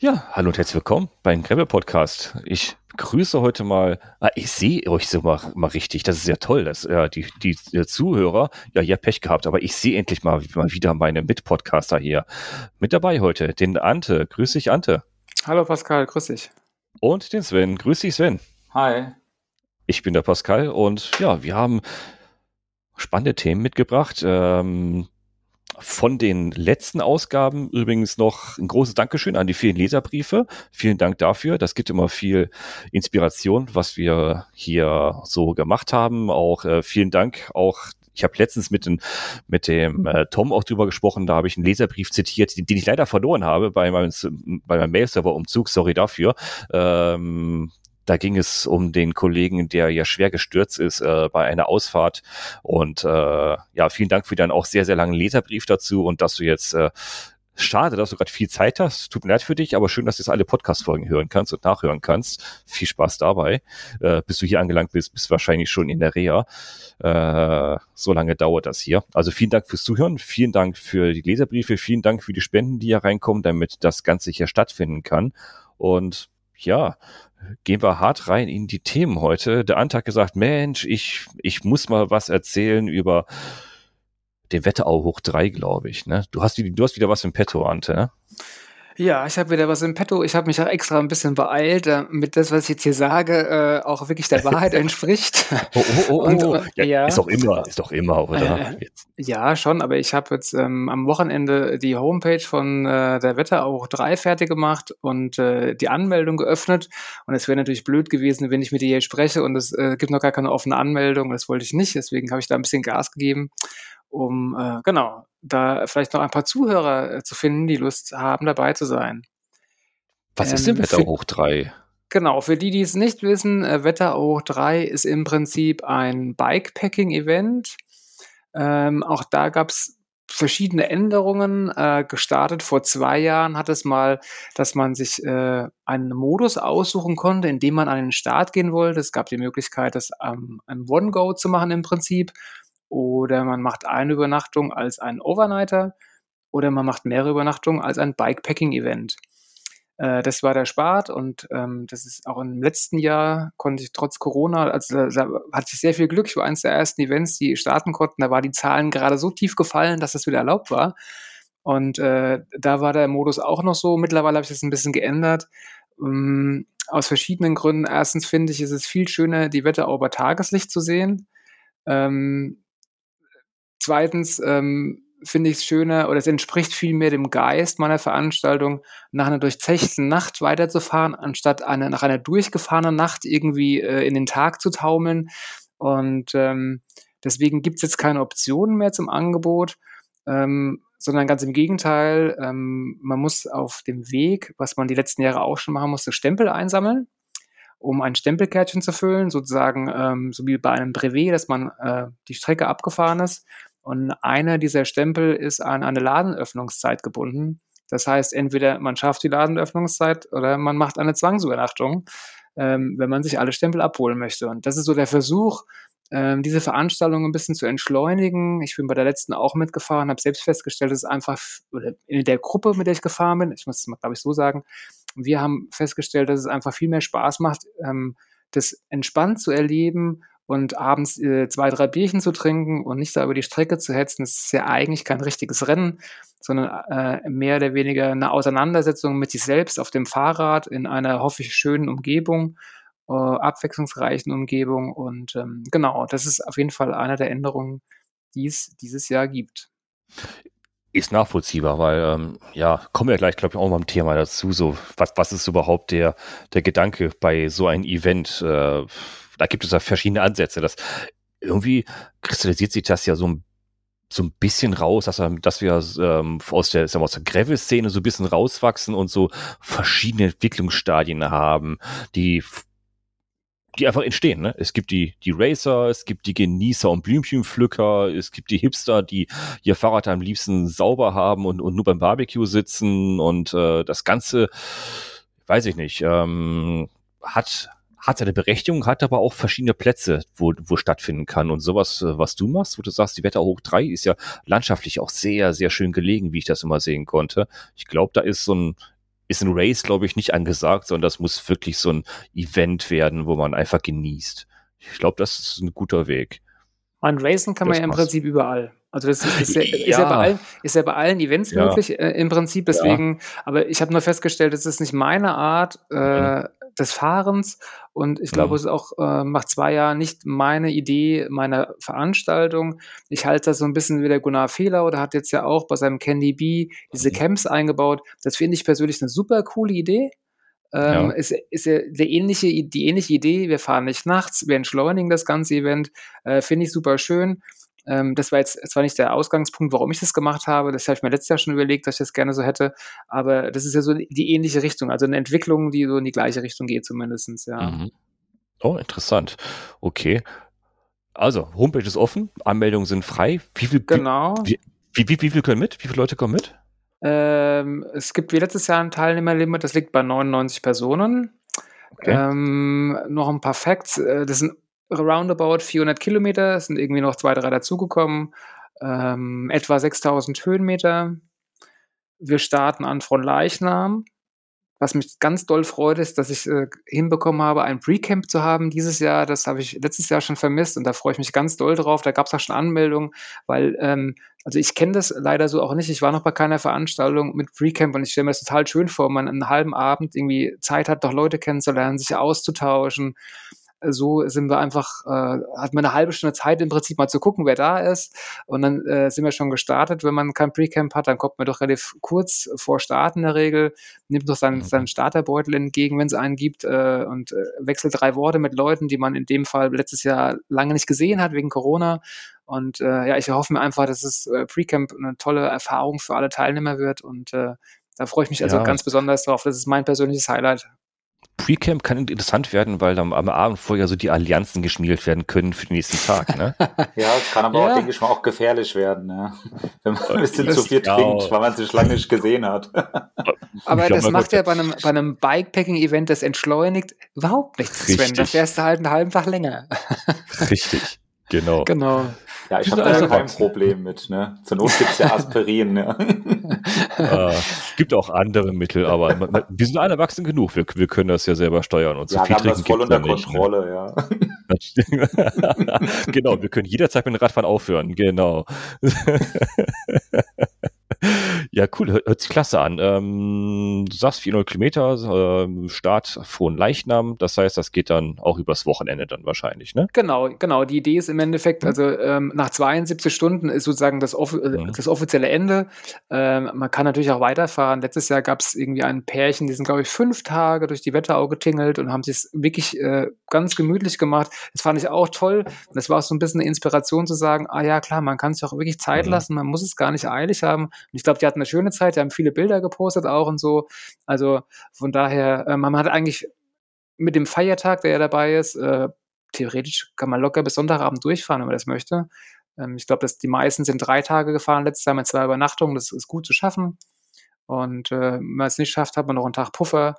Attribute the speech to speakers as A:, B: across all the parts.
A: Ja, hallo und herzlich willkommen beim Gravel Podcast. Ich grüße heute mal, ah, ich sehe euch so mal, mal richtig, das ist ja toll, dass ja, die, die, die Zuhörer, ja, ihr habt Pech gehabt, aber ich sehe endlich mal, mal wieder meine Mitpodcaster hier. Mit dabei heute, den Ante. Grüß dich, Ante.
B: Hallo Pascal, grüß dich.
A: Und den Sven. Grüß dich, Sven.
C: Hi.
A: Ich bin der Pascal und ja, wir haben spannende Themen mitgebracht. Ähm, von den letzten Ausgaben übrigens noch ein großes Dankeschön an die vielen Leserbriefe. Vielen Dank dafür. Das gibt immer viel Inspiration, was wir hier so gemacht haben. Auch äh, vielen Dank auch ich habe letztens mit, den, mit dem äh, Tom auch drüber gesprochen, da habe ich einen Leserbrief zitiert, den, den ich leider verloren habe bei meinem, bei meinem Mail-Server-Umzug, sorry dafür. Ähm, da ging es um den Kollegen, der ja schwer gestürzt ist äh, bei einer Ausfahrt. Und äh, ja, vielen Dank für deinen auch sehr, sehr langen Leserbrief dazu und dass du jetzt äh, Schade, dass du gerade viel Zeit hast. Tut mir leid für dich, aber schön, dass du jetzt alle Podcast-Folgen hören kannst und nachhören kannst. Viel Spaß dabei. Äh, bis du hier angelangt bist, bist du wahrscheinlich schon in der Reha. Äh, so lange dauert das hier. Also vielen Dank fürs Zuhören. Vielen Dank für die Leserbriefe. Vielen Dank für die Spenden, die hier reinkommen, damit das Ganze hier stattfinden kann. Und ja, gehen wir hart rein in die Themen heute. Der Ant hat gesagt, Mensch, ich, ich muss mal was erzählen über den Wetterau hoch drei, glaube ich. Ne? Du, hast, du hast wieder was im Petto, Ante. Ne?
B: Ja, ich habe wieder was im Petto. Ich habe mich auch extra ein bisschen beeilt, damit das, was ich jetzt hier sage, äh, auch wirklich der Wahrheit entspricht.
A: Oh, oh, oh, und, oh. Ja, ja, Ist doch immer, ist doch immer, oder?
B: Äh, ja, schon, aber ich habe jetzt ähm, am Wochenende die Homepage von äh, der Wetterau 3 fertig gemacht und äh, die Anmeldung geöffnet. Und es wäre natürlich blöd gewesen, wenn ich mit dir hier spreche und es äh, gibt noch gar keine offene Anmeldung. Das wollte ich nicht, deswegen habe ich da ein bisschen Gas gegeben um äh, genau da vielleicht noch ein paar Zuhörer äh, zu finden, die Lust haben, dabei zu sein.
A: Was ähm, ist denn Wetter hoch 3?
B: Genau, für die, die es nicht wissen, äh, Wetter hoch 3 ist im Prinzip ein Bikepacking-Event. Ähm, auch da gab es verschiedene Änderungen. Äh, gestartet vor zwei Jahren hat es mal, dass man sich äh, einen Modus aussuchen konnte, in dem man an den Start gehen wollte. Es gab die Möglichkeit, das ähm, ein One-Go zu machen im Prinzip oder man macht eine Übernachtung als ein Overnighter oder man macht mehrere Übernachtungen als ein Bikepacking-Event. Äh, das war der Spart und ähm, das ist auch im letzten Jahr konnte ich trotz Corona, also da, da hatte ich sehr viel Glück. Ich war eines der ersten Events, die starten konnten. Da war die Zahlen gerade so tief gefallen, dass das wieder erlaubt war. Und äh, da war der Modus auch noch so. Mittlerweile habe ich das ein bisschen geändert. Ähm, aus verschiedenen Gründen. Erstens finde ich, ist es viel schöner, die Wetterau bei Tageslicht zu sehen. Ähm, Zweitens ähm, finde ich es schöner oder es entspricht viel mehr dem Geist meiner Veranstaltung, nach einer durchzechten Nacht weiterzufahren, anstatt eine, nach einer durchgefahrenen Nacht irgendwie äh, in den Tag zu taumeln. Und ähm, deswegen gibt es jetzt keine Optionen mehr zum Angebot, ähm, sondern ganz im Gegenteil, ähm, man muss auf dem Weg, was man die letzten Jahre auch schon machen musste, Stempel einsammeln um ein Stempelkärtchen zu füllen, sozusagen ähm, so wie bei einem Brevet, dass man äh, die Strecke abgefahren ist. Und einer dieser Stempel ist an eine Ladenöffnungszeit gebunden. Das heißt, entweder man schafft die Ladenöffnungszeit oder man macht eine Zwangsübernachtung, ähm, wenn man sich alle Stempel abholen möchte. Und das ist so der Versuch, ähm, diese Veranstaltung ein bisschen zu entschleunigen. Ich bin bei der letzten auch mitgefahren, habe selbst festgestellt, dass es einfach, oder in der Gruppe, mit der ich gefahren bin, ich muss es mal, glaube ich, so sagen, wir haben festgestellt, dass es einfach viel mehr Spaß macht, ähm, das entspannt zu erleben und abends äh, zwei, drei Bierchen zu trinken und nicht da über die Strecke zu hetzen, ist ja eigentlich kein richtiges Rennen, sondern äh, mehr oder weniger eine Auseinandersetzung mit sich selbst auf dem Fahrrad in einer hoffe ich schönen Umgebung, äh, abwechslungsreichen Umgebung und ähm, genau, das ist auf jeden Fall eine der Änderungen, die es dieses Jahr gibt.
A: Ist nachvollziehbar, weil ähm, ja, kommen wir gleich, glaube ich, auch mal im Thema dazu. So, was, was ist überhaupt der, der Gedanke bei so einem Event? Äh, da gibt es ja verschiedene Ansätze. Das irgendwie kristallisiert sich das ja so ein so ein bisschen raus, dass, dass wir ähm, aus der, sagen wir, aus der Gravel-Szene so ein bisschen rauswachsen und so verschiedene Entwicklungsstadien haben, die die einfach entstehen. Ne? Es gibt die, die Racer, es gibt die Genießer und Blümchenpflücker, es gibt die Hipster, die ihr Fahrrad am liebsten sauber haben und, und nur beim Barbecue sitzen und äh, das Ganze, weiß ich nicht, ähm, hat, hat seine Berechtigung, hat aber auch verschiedene Plätze, wo, wo stattfinden kann. Und sowas, äh, was du machst, wo du sagst, die Wetter hoch 3 ist ja landschaftlich auch sehr, sehr schön gelegen, wie ich das immer sehen konnte. Ich glaube, da ist so ein ist ein Race, glaube ich, nicht angesagt, sondern das muss wirklich so ein Event werden, wo man einfach genießt. Ich glaube, das ist ein guter Weg.
B: Man racen kann das man ja im passt. Prinzip überall. Also das ist, ist, ja, ist, ja. ja, bei allen, ist ja bei allen Events ja. möglich äh, im Prinzip. Deswegen, aber ich habe nur festgestellt, das ist nicht meine Art äh, mhm. Des Fahrens und ich glaube, mhm. es ist auch äh, nach zwei Jahren nicht meine Idee meiner Veranstaltung. Ich halte das so ein bisschen wie der Gunnar Fehler oder hat jetzt ja auch bei seinem Candy Bee diese mhm. Camps eingebaut. Das finde ich persönlich eine super coole Idee. Ähm, ja. ist, ist ja die ähnliche, die ähnliche Idee. Wir fahren nicht nachts, wir entschleunigen das ganze Event. Äh, Finde ich super schön. Ähm, das war jetzt zwar nicht der Ausgangspunkt, warum ich das gemacht habe. Das habe ich mir letztes Jahr schon überlegt, dass ich das gerne so hätte. Aber das ist ja so die ähnliche Richtung. Also eine Entwicklung, die so in die gleiche Richtung geht, zumindest. Ja. Mhm.
A: Oh, interessant. Okay. Also, Homepage ist offen, Anmeldungen sind frei. Wie viel,
B: genau.
A: Wie, wie, wie, wie viel können mit? Wie viele Leute kommen mit?
B: Ähm, es gibt wie letztes Jahr ein Teilnehmerlimit, das liegt bei 99 Personen. Okay. Ähm, noch ein paar Facts. Äh, das sind roundabout 400 Kilometer, es sind irgendwie noch zwei, drei dazugekommen. Ähm, etwa 6000 Höhenmeter. Wir starten an Fronleichnam. Was mich ganz doll freut, ist, dass ich äh, hinbekommen habe, ein Pre-Camp zu haben dieses Jahr. Das habe ich letztes Jahr schon vermisst und da freue ich mich ganz doll drauf. Da gab es auch schon Anmeldungen, weil, ähm, also ich kenne das leider so auch nicht. Ich war noch bei keiner Veranstaltung mit Pre-Camp und ich stelle mir das total schön vor, man einen halben Abend irgendwie Zeit hat, doch Leute kennenzulernen, sich auszutauschen so sind wir einfach, äh, hat man eine halbe Stunde Zeit im Prinzip mal zu gucken, wer da ist. Und dann äh, sind wir schon gestartet. Wenn man kein Pre-Camp hat, dann kommt man doch relativ kurz vor Start in der Regel, nimmt noch seinen, mhm. seinen Starterbeutel entgegen, wenn es einen gibt, äh, und äh, wechselt drei Worte mit Leuten, die man in dem Fall letztes Jahr lange nicht gesehen hat wegen Corona. Und äh, ja, ich hoffe mir einfach, dass es äh, Pre-Camp eine tolle Erfahrung für alle Teilnehmer wird. Und da freue ich mich also ja. ganz besonders drauf. Das ist mein persönliches Highlight.
A: Pre-Camp kann interessant werden, weil dann am Abend vorher so die Allianzen geschmiert werden können für den nächsten Tag. Ne?
C: ja, es kann aber ja. auch, denke ich mal, auch gefährlich werden, ne? wenn man ein bisschen zu viel trinkt, weil man sich lange nicht gesehen hat.
B: aber glaub, das macht ja bei einem, bei einem Bikepacking-Event, das entschleunigt, überhaupt nichts, Sven. Richtig. Da fährst du halt einen halben Tag länger.
A: Richtig, genau.
B: Genau.
C: Ja, ich habe da kein Problem mit. Ne? Zur Not gibt es ja Aspirin. Ne?
A: äh, gibt auch andere Mittel, aber wir sind alle erwachsen genug. Wir, wir können das ja selber steuern. Und
C: so ja, viel wir haben das voll unter Kontrolle,
A: nicht, ne? ja. genau, wir können jederzeit mit dem Radfahren aufhören. Genau. Ja, cool, hört, sich klasse an. Ähm, du sagst 400 Kilometer, äh, Start von Leichnam, das heißt, das geht dann auch übers Wochenende dann wahrscheinlich, ne?
B: Genau, genau. Die Idee ist im Endeffekt, mhm. also ähm, nach 72 Stunden ist sozusagen das, off äh, mhm. das offizielle Ende. Ähm, man kann natürlich auch weiterfahren. Letztes Jahr gab es irgendwie ein Pärchen, die sind, glaube ich, fünf Tage durch die Wetterau getingelt und haben sich wirklich äh, ganz gemütlich gemacht. Das fand ich auch toll. Das war auch so ein bisschen eine Inspiration zu sagen, ah ja, klar, man kann sich auch wirklich Zeit mhm. lassen, man muss es gar nicht eilig haben. Und ich glaube, die hatten eine schöne Zeit, die haben viele Bilder gepostet auch und so. Also von daher, äh, man hat eigentlich mit dem Feiertag, der ja dabei ist, äh, theoretisch kann man locker bis Sonntagabend durchfahren, wenn man das möchte. Ähm, ich glaube, die meisten sind drei Tage gefahren, letztes Jahr mit zwei Übernachtungen, das ist gut zu schaffen. Und äh, wenn man es nicht schafft, hat man noch einen Tag Puffer.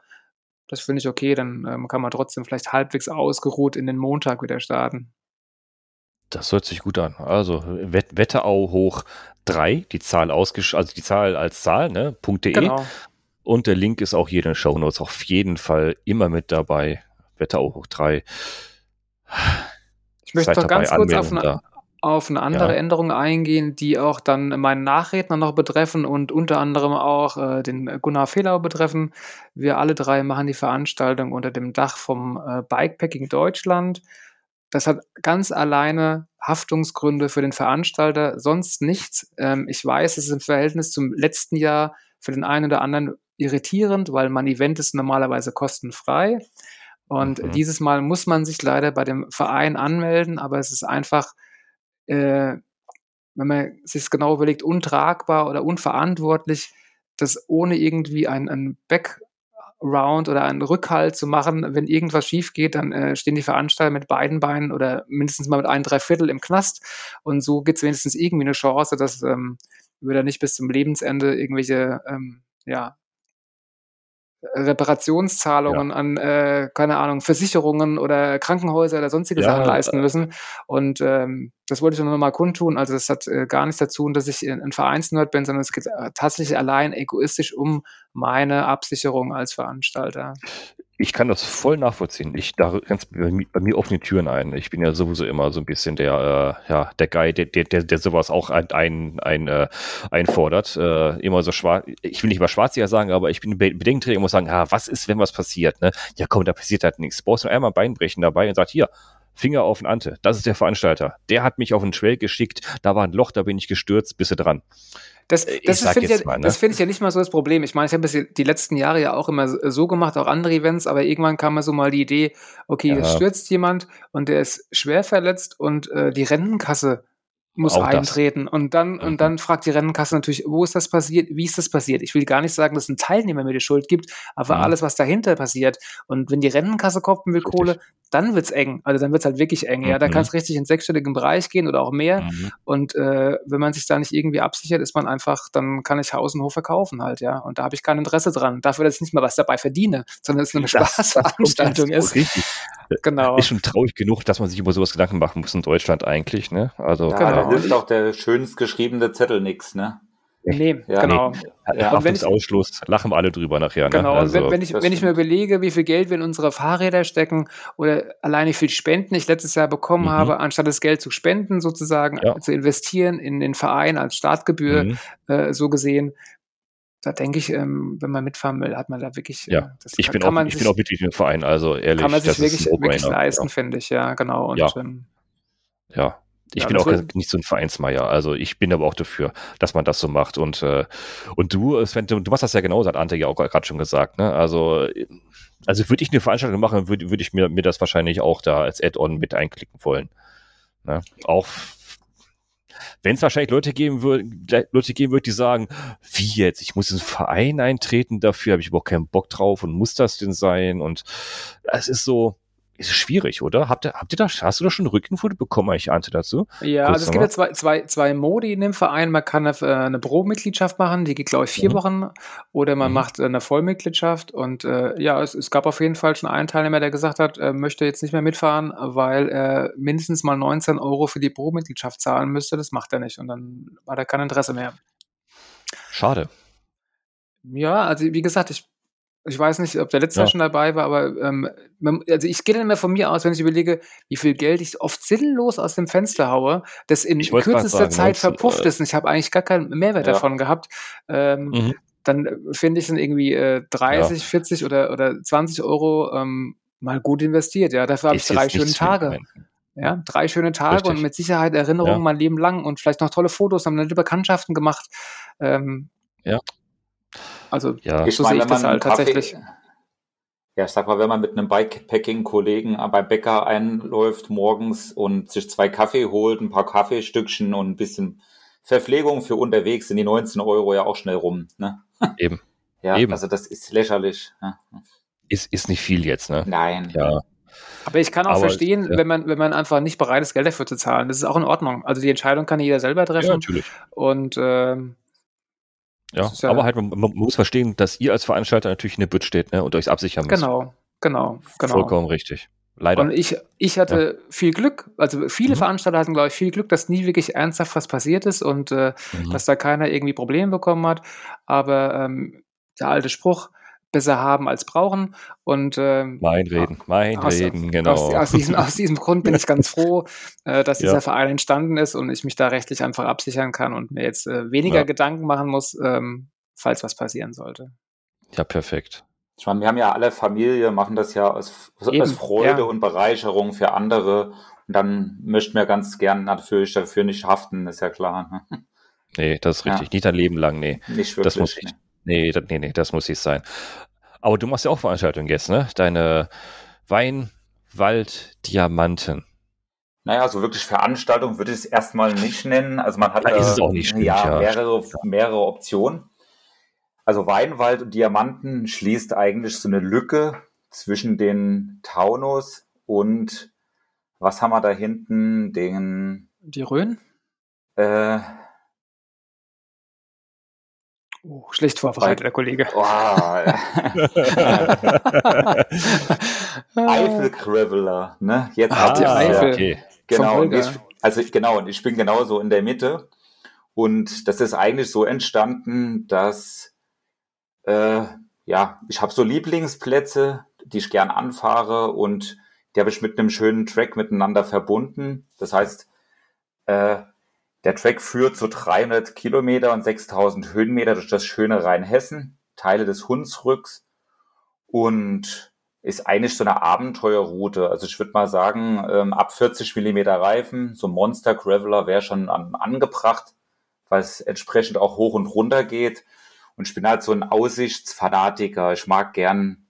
B: Das finde ich okay, dann ähm, kann man trotzdem vielleicht halbwegs ausgeruht in den Montag wieder starten.
A: Das hört sich gut an. Also Wetterau hoch 3, die Zahl ausgesch also die Zahl als Zahl, ne? .de. Genau. Und der Link ist auch hier in den Show Notes auf jeden Fall immer mit dabei. Wetterau hoch 3.
B: Ich möchte noch ganz kurz auf eine, auf eine, andere ja. Änderung eingehen, die auch dann meinen Nachredner noch betreffen und unter anderem auch äh, den Gunnar Fehlau betreffen. Wir alle drei machen die Veranstaltung unter dem Dach vom äh, Bikepacking Deutschland. Das hat ganz alleine Haftungsgründe für den Veranstalter, sonst nichts. Ähm, ich weiß, es ist im Verhältnis zum letzten Jahr für den einen oder anderen irritierend, weil mein Event ist normalerweise kostenfrei. Und mhm. dieses Mal muss man sich leider bei dem Verein anmelden, aber es ist einfach, äh, wenn man sich es genau überlegt, untragbar oder unverantwortlich, das ohne irgendwie ein, ein Back Round oder einen Rückhalt zu machen. Wenn irgendwas schief geht, dann äh, stehen die Veranstalter mit beiden Beinen oder mindestens mal mit ein Dreiviertel im Knast. Und so gibt es wenigstens irgendwie eine Chance, dass ähm, wir da nicht bis zum Lebensende irgendwelche ähm, ja, Reparationszahlungen ja. an, äh, keine Ahnung, Versicherungen oder Krankenhäuser oder sonstige ja, Sachen leisten müssen. Und ähm, das wollte ich nur noch mal kundtun. Also das hat äh, gar nichts dazu, dass ich ein Vereinsnerd bin, sondern es geht tatsächlich allein egoistisch um meine Absicherung als Veranstalter.
A: Ich kann das voll nachvollziehen. Ich da ganz bei, bei mir offene Türen ein. Ich bin ja sowieso immer so ein bisschen der, äh, ja, der Guy, der, der, der sowas auch ein, ein, ein äh, einfordert. Äh, immer so schwarz, ich will nicht mal schwarzjäger sagen, aber ich bin Bedenkenträger und muss sagen, ah, was ist, wenn was passiert? Ne? Ja, komm, da passiert halt nichts. Brauchst du einmal ein Bein brechen dabei und sagt, hier, Finger auf den Ante. Das ist der Veranstalter. Der hat mich auf den Trail geschickt. Da war ein Loch, da bin ich gestürzt. Bist du dran?
B: Das, das finde ich, ja, ne? find ich ja nicht mal so das Problem. Ich meine, ich habe es die letzten Jahre ja auch immer so gemacht, auch andere Events, aber irgendwann kam mir so mal die Idee, okay, ja. stürzt jemand und der ist schwer verletzt und äh, die Rentenkasse muss auch eintreten. Das. Und dann, mhm. und dann fragt die Rennenkasse natürlich, wo ist das passiert? Wie ist das passiert? Ich will gar nicht sagen, dass ein Teilnehmer mir die Schuld gibt, aber mhm. alles, was dahinter passiert. Und wenn die Rennenkasse koppen will Kohle, dann wird's eng. Also dann wird's halt wirklich eng. Mhm. Ja, da kann es richtig in sechsstelligen Bereich gehen oder auch mehr. Mhm. Und äh, wenn man sich da nicht irgendwie absichert, ist man einfach, dann kann ich Haus und Hof verkaufen halt, ja. Und da habe ich kein Interesse dran. Dafür, dass ich nicht mal was dabei verdiene, sondern es eine Spaßveranstaltung ist.
A: Richtig. Genau. Ist schon traurig genug, dass man sich über sowas Gedanken machen muss in Deutschland eigentlich, ne? Also
C: ja, genau. da hilft auch der schönst geschriebene Zettel nichts, ne?
B: Nee, ja, genau.
A: Nee. Ja, wenn ich, Ausschluss, lachen wir alle drüber nachher. Ne?
B: Genau, also, wenn, wenn, ich, wenn ich mir überlege, wie viel Geld wir in unsere Fahrräder stecken oder allein wie viel Spenden ich letztes Jahr bekommen mhm. habe, anstatt das Geld zu spenden, sozusagen ja. zu investieren in den Verein als Startgebühr, mhm. äh, so gesehen, da denke ich, ähm, wenn man mitfahren will, hat man da wirklich.
A: Äh, ja, das, ich, bin auch, ich sich, bin auch wirklich im Verein, also ehrlich.
B: Kann man sich wirklich, wirklich leisten, ja. finde ich, ja, genau. Und,
A: ja. Ähm, ja. Ich ja, bin auch nicht so ein Vereinsmeier. Also ich bin aber auch dafür, dass man das so macht. Und, äh, und du, Sven, du, du machst das ja genauso, hat Ante ja auch gerade schon gesagt. Ne? Also, also würde ich eine Veranstaltung machen, würde würd ich mir, mir das wahrscheinlich auch da als Add-on mit einklicken wollen. Ne? Auch wenn es wahrscheinlich Leute geben würde, Leute geben wird, die sagen, wie jetzt? Ich muss in einen Verein eintreten, dafür habe ich überhaupt keinen Bock drauf und muss das denn sein? Und es ist so, ist schwierig, oder? Habt ihr, habt ihr da, hast du da schon Rückenfoto bekommen, ich ahnte dazu?
B: Ja, Kurz also es gibt ja zwei, zwei, zwei Modi in dem Verein. Man kann eine, äh, eine Pro-Mitgliedschaft machen, die geht, glaube ich, vier mhm. Wochen. Oder man mhm. macht eine Vollmitgliedschaft. Und äh, ja, es, es gab auf jeden Fall schon einen Teilnehmer, der gesagt hat, er möchte jetzt nicht mehr mitfahren, weil er mindestens mal 19 Euro für die Pro-Mitgliedschaft zahlen müsste. Das macht er nicht. Und dann hat er kein Interesse mehr.
A: Schade.
B: Ja, also wie gesagt, ich ich weiß nicht, ob der letzte ja. schon dabei war, aber ähm, also ich gehe dann immer von mir aus, wenn ich überlege, wie viel Geld ich oft sinnlos aus dem Fenster haue, das in kürzester sagen, Zeit verpufft äh, ist und ich habe eigentlich gar keinen Mehrwert ja. davon gehabt. Ähm, mhm. Dann äh, finde ich dann irgendwie äh, 30, ja. 40 oder, oder 20 Euro ähm, mal gut investiert. Ja, dafür habe ich drei schöne Tage. Ja, drei schöne Tage Richtig. und mit Sicherheit Erinnerungen mein Leben lang und vielleicht noch tolle Fotos, haben nette Bekanntschaften gemacht. Ähm,
A: ja.
B: Also ja. so sehe ich das halt tatsächlich.
C: Ja, ich sag mal, wenn man mit einem Bikepacking-Kollegen beim Bäcker einläuft morgens und sich zwei Kaffee holt, ein paar Kaffeestückchen und ein bisschen Verpflegung für unterwegs, sind die 19 Euro ja auch schnell rum. Ne?
A: Eben.
C: Ja,
A: Eben.
C: also das ist lächerlich. Ne?
A: Ist, ist nicht viel jetzt, ne?
C: Nein.
A: Ja.
B: Aber ich kann auch Aber, verstehen, ja. wenn, man, wenn man einfach nicht bereit ist, Geld dafür zu zahlen. Das ist auch in Ordnung. Also die Entscheidung kann jeder selber treffen. Ja,
A: natürlich.
B: Und ähm,
A: ja, ja, aber halt, man, man, muss verstehen, dass ihr als Veranstalter natürlich in der Bütt steht ne, und euch absichern müsst.
B: Genau, genau, genau.
A: Vollkommen richtig. Leider.
B: Und ich, ich hatte ja. viel Glück, also viele mhm. Veranstalter hatten, glaube ich, viel Glück, dass nie wirklich ernsthaft was passiert ist und äh, mhm. dass da keiner irgendwie Probleme bekommen hat. Aber ähm, der alte Spruch, besser haben als brauchen. Und ähm,
A: mein Reden, mein aus, Reden, genau.
B: Aus, aus, diesem, aus, diesem, Grund bin ich ganz froh, äh, dass dieser ja. Verein entstanden ist und ich mich da rechtlich einfach absichern kann und mir jetzt äh, weniger ja. Gedanken machen muss, ähm, falls was passieren sollte.
A: Ja, perfekt.
C: Ich meine, wir haben ja alle Familie, machen das ja aus, aus Freude ja. und Bereicherung für andere. Und dann möchten wir ganz gern natürlich dafür nicht haften, ist ja klar.
A: Ne? Nee, das ist richtig. Nicht ein Leben lang, nee.
C: Nicht wirklich.
A: Das muss
C: nicht.
A: Nee, das, nee, nee, das muss nicht sein. Aber du machst ja auch Veranstaltungen jetzt, ne? Deine Wein, Wald, Diamanten.
C: Naja, so wirklich Veranstaltung würde ich es erstmal nicht nennen. Also man hat
A: da ist es auch nicht
C: schwierig, ja, mehrere, mehrere Optionen. Also Weinwald und Diamanten schließt eigentlich so eine Lücke zwischen den Taunus und was haben wir da hinten? Den
B: die Rhön?
C: Äh,
B: Oh, schlecht vorbereitet, der Kollege. Oh,
C: Eifel Graveler, ne?
B: Jetzt ah, die Eifel.
C: Okay. Genau, ich, also genau, ich bin genauso in der Mitte. Und das ist eigentlich so entstanden, dass äh, ja, ich habe so Lieblingsplätze, die ich gern anfahre und die habe ich mit einem schönen Track miteinander verbunden. Das heißt, äh, der Track führt so 300 Kilometer und 6000 Höhenmeter durch das schöne Rheinhessen, Teile des Hunsrücks und ist eigentlich so eine Abenteuerroute. Also ich würde mal sagen, ähm, ab 40 Millimeter Reifen, so Monster Graveler wäre schon an, angebracht, weil es entsprechend auch hoch und runter geht. Und ich bin halt so ein Aussichtsfanatiker. Ich mag gern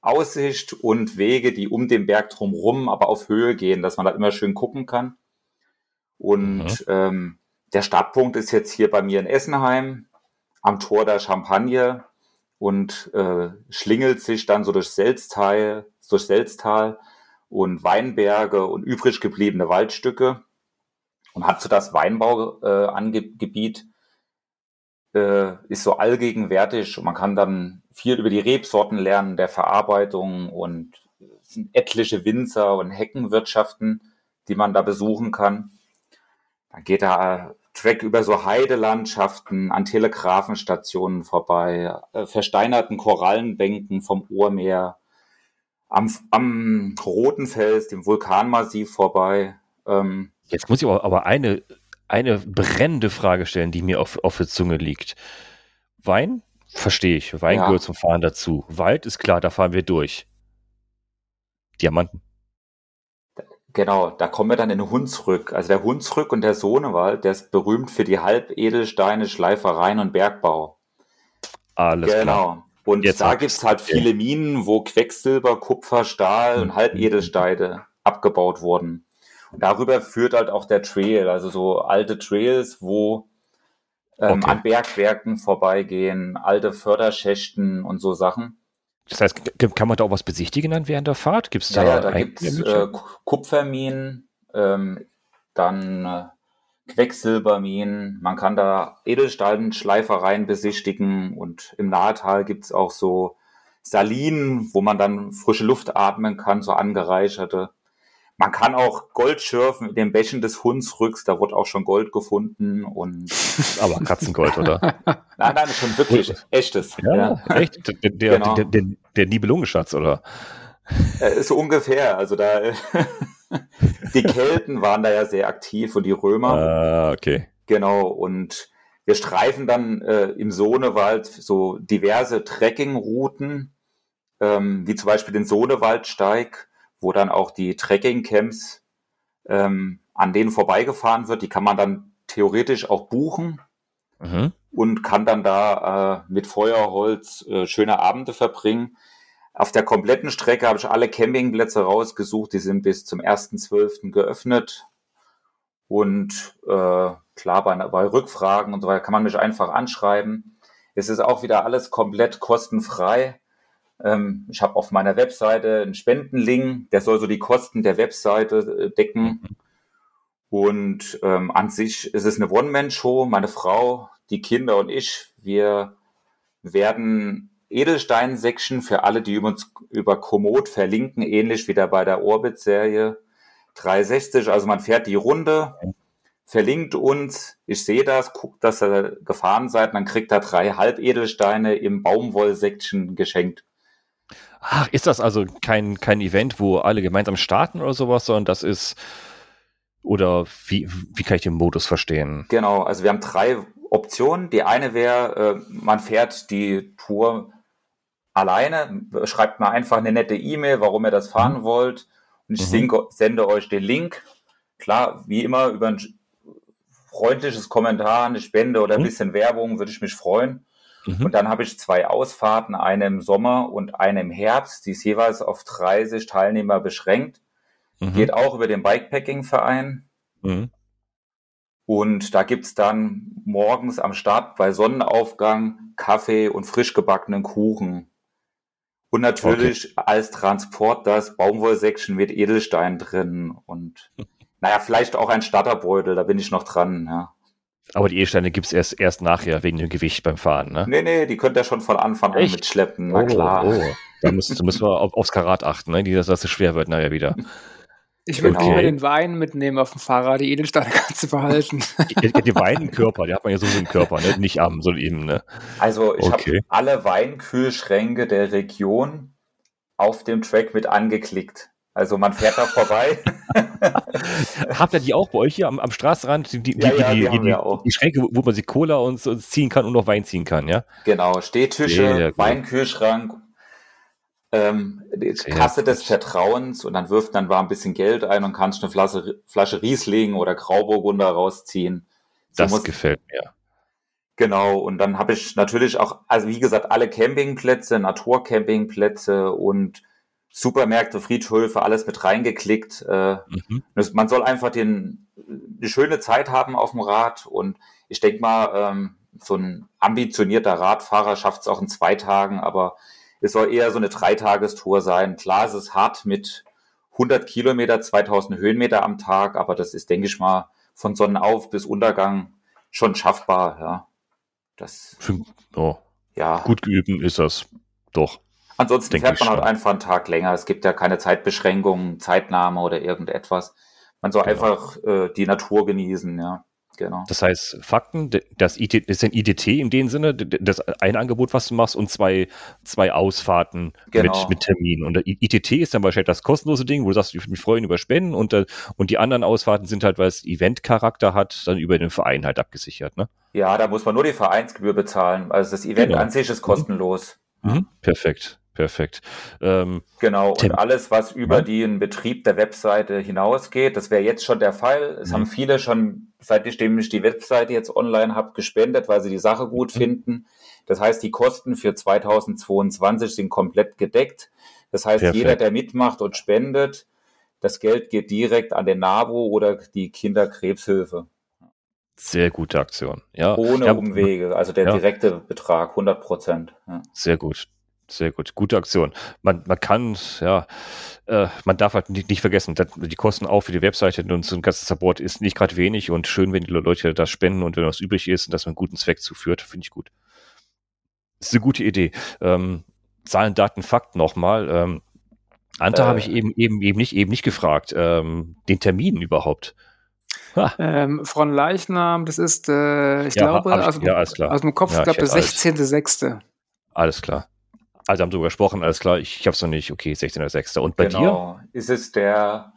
C: Aussicht und Wege, die um den Berg drumherum, aber auf Höhe gehen, dass man da immer schön gucken kann. Und mhm. ähm, der Startpunkt ist jetzt hier bei mir in Essenheim am Tor der Champagne und äh, schlingelt sich dann so durch Selztal, durch Selztal und Weinberge und übrig gebliebene Waldstücke und hat so das Weinbauangebiet äh, äh, ist so allgegenwärtig und man kann dann viel über die Rebsorten lernen, der Verarbeitung und es sind etliche Winzer und Heckenwirtschaften, die man da besuchen kann. Dann geht da Track über so Heidelandschaften, an Telegrafenstationen vorbei, äh, versteinerten Korallenbänken vom Ohrmeer, am, am Roten Fels, dem Vulkanmassiv vorbei.
A: Ähm, Jetzt muss ich aber, aber eine, eine brennende Frage stellen, die mir auf, auf der Zunge liegt. Wein? Verstehe ich. Wein ja. gehört zum Fahren dazu. Wald ist klar, da fahren wir durch. Diamanten.
C: Genau, da kommen wir dann in Hunsrück. Also der Hunsrück und der Sohnewald, der ist berühmt für die Halbedelsteine, Schleifereien und Bergbau.
A: Alles genau. klar.
C: Und Jetzt da gibt's halt viele Minen, wo Quecksilber, Kupfer, Stahl und mhm. Halbedelsteine abgebaut wurden. Und darüber führt halt auch der Trail, also so alte Trails, wo ähm, okay. an Bergwerken vorbeigehen, alte Förderschächten und so Sachen.
A: Das heißt, kann man da auch was besichtigen dann während der Fahrt?
C: Gibt's da ja, ja, da gibt es äh, Kupferminen, ähm, dann äh, Quecksilberminen, man kann da Edelstahlschleifereien besichtigen und im Nahtal gibt es auch so Salinen, wo man dann frische Luft atmen kann, so angereicherte. Man kann auch Gold schürfen in den Bächen des Hunsrücks, da wurde auch schon Gold gefunden und.
A: Aber Katzengold, oder?
C: nein, nein, schon wirklich echtes.
A: Ja, ja. echt? Der, der, genau. der, der, der Nibelungenschatz, oder?
C: Äh, so ungefähr. Also da, die Kelten waren da ja sehr aktiv und die Römer.
A: Ah, okay.
C: Genau. Und wir streifen dann äh, im Sohnewald so diverse Trekkingrouten, ähm, wie zum Beispiel den Sohnewaldsteig wo dann auch die Trekking-Camps ähm, an denen vorbeigefahren wird. Die kann man dann theoretisch auch buchen mhm. und kann dann da äh, mit Feuerholz äh, schöne Abende verbringen. Auf der kompletten Strecke habe ich alle Campingplätze rausgesucht. Die sind bis zum 1.12. geöffnet. Und äh, klar, bei, bei Rückfragen und so weiter kann man mich einfach anschreiben. Es ist auch wieder alles komplett kostenfrei. Ähm, ich habe auf meiner Webseite einen Spendenlink, der soll so die Kosten der Webseite äh, decken. Und ähm, an sich ist es eine One-Man-Show. Meine Frau, die Kinder und ich, wir werden Edelstein-Section für alle, die uns über Komoot verlinken, ähnlich wie da bei der Orbit-Serie 360. Also man fährt die Runde, verlinkt uns, ich sehe das, guckt, dass ihr gefahren seid, dann kriegt er drei Halbedelsteine im Baumwoll-Section geschenkt.
A: Ach, ist das also kein, kein Event, wo alle gemeinsam starten oder sowas, sondern das ist, oder wie, wie kann ich den Modus verstehen?
C: Genau, also wir haben drei Optionen. Die eine wäre, äh, man fährt die Tour alleine, schreibt mal einfach eine nette E-Mail, warum ihr das fahren mhm. wollt. Und ich mhm. sende euch den Link. Klar, wie immer, über ein freundliches Kommentar, eine Spende oder ein mhm. bisschen Werbung würde ich mich freuen. Mhm. Und dann habe ich zwei Ausfahrten, eine im Sommer und eine im Herbst, die ist jeweils auf 30 Teilnehmer beschränkt. Mhm. Geht auch über den Bikepacking-Verein. Mhm. Und da gibt's dann morgens am Start bei Sonnenaufgang Kaffee und frisch gebackenen Kuchen. Und natürlich okay. als Transport das Baumwollsäckchen mit Edelstein drin und naja, vielleicht auch ein Starterbeutel, da bin ich noch dran, ja.
A: Aber die E-Steine gibt es erst, erst nachher wegen dem Gewicht beim Fahren, ne?
C: Nee, nee, die könnt ihr schon von Anfang an mitschleppen, na
A: oh,
C: klar.
A: Oh. Da müssen, da müssen wir auf, aufs Karat achten, ne? dass das schwer wird nachher wieder.
B: Ich würde
C: Genau.
B: lieber den Wein mitnehmen auf dem Fahrrad, die Edelsteine kannst du behalten.
A: Die, die Weinkörper, die hat man ja so im Körper, ne? nicht am, sondern eben, ne?
C: Also ich
A: Okay.
C: habe alle Weinkühlschränke der Region auf dem Track mit angeklickt. Also man fährt da vorbei.
A: Habt ihr die auch bei euch hier am, am Straßenrand? Die, die,
C: Ja,
A: die,
C: ja, die
A: die, die, die Schränke, wo, man sich Cola und so ziehen kann und noch Wein ziehen kann, ja?
C: genau, Stehtische,
A: Sehr gut.
C: Weinkühlschrank, ähm, Kasse des Vertrauens und dann wirft dann war ein bisschen Geld ein und kannst eine Flasche, Flasche Riesling oder Grauburgunder rausziehen. So
A: Das
C: muss-
A: gefällt mir.
C: Genau, und dann habe ich natürlich auch, also wie gesagt, alle Campingplätze, Naturcampingplätze und Supermärkte, Friedhöfe, alles mit reingeklickt. Äh,
A: Mhm.
C: man soll einfach den, eine schöne Zeit haben auf dem Rad und ich denke mal, ähm, so ein ambitionierter Radfahrer schafft es auch in zwei Tagen, aber es soll eher so eine Dreitagestour sein. Klar, es ist hart mit 100 Kilometer, 2000 Höhenmeter am Tag, aber das ist, denke ich mal, von Sonnenauf bis Untergang schon schaffbar, ja. Das,
A: oh,
C: ja.
A: gut geübt ist das doch.
C: Ansonsten
A: denke
C: fährt man halt
A: schon.
C: einfach einen Tag länger. Es gibt ja keine Zeitbeschränkungen, Zeitnahme oder irgendetwas. Man soll
A: Genau.
C: einfach äh, die Natur genießen, ja. Genau.
A: Das heißt, Fakten, das, IT, das ist ein IDT in dem Sinne, das eine Angebot, was du machst, und zwei, zwei Ausfahrten
C: Genau.
A: mit, mit Termin. Und der I- ITT ist dann wahrscheinlich das kostenlose Ding, wo du sagst, ich würde mich freuen über Spenden und, äh, und die anderen Ausfahrten sind halt, weil es Event-Charakter hat, dann über den Verein halt abgesichert. Ne?
C: Ja, da muss man nur die Vereinsgebühr bezahlen. Also das Event
A: Genau.
C: an sich ist kostenlos.
A: Mhm. Perfekt, perfekt. Ähm,
C: Genau. Und
A: Tim.
C: alles, was über
A: Ja.
C: den Betrieb der Webseite hinausgeht, das wäre jetzt schon der Fall. Es
A: Mhm.
C: haben viele schon, seitdem ich die Webseite jetzt online habe, gespendet, weil sie die Sache gut
A: Mhm.
C: finden. Das heißt, die Kosten für 2022 sind komplett gedeckt. Das heißt,
A: Perfekt.
C: jeder, der mitmacht und spendet, das Geld geht direkt an den NABU oder die Kinderkrebshilfe.
A: sehr gute Aktion. Ja,
C: Ohne
A: ja,
C: Umwege. Also der
A: Ja.
C: direkte Betrag, 100 Prozent. Ja.
A: Sehr gut. Sehr gut. Gute Aktion. Man, man kann, ja, äh, man darf halt nicht, nicht vergessen, dass die Kosten auch für die Webseite und so ein ganzes Support ist nicht gerade wenig und schön, wenn die Leute das spenden und wenn was übrig ist und das einen guten Zweck zuführt, finde ich gut. ist eine gute Idee. Ähm, Zahlen, Daten, Fakten nochmal. Ähm, Ante
C: Äh.
A: habe ich eben, eben, eben nicht, eben nicht gefragt. Ähm, den Termin überhaupt. Ha,
B: Ähm, Von Leichnam, das ist, äh, ich
A: Ja,
B: glaube,
A: ich-
B: aus, dem-
A: ja,
B: aus dem Kopf,
A: Ja,
B: ich glaube,
A: ich
B: der
A: hätte alles.
B: 16.06.
A: alles klar. Also haben drüber gesprochen, alles klar. Ich, ich habe es noch nicht. Okay, 16.06. Und bei dir?
C: genau. Ist es der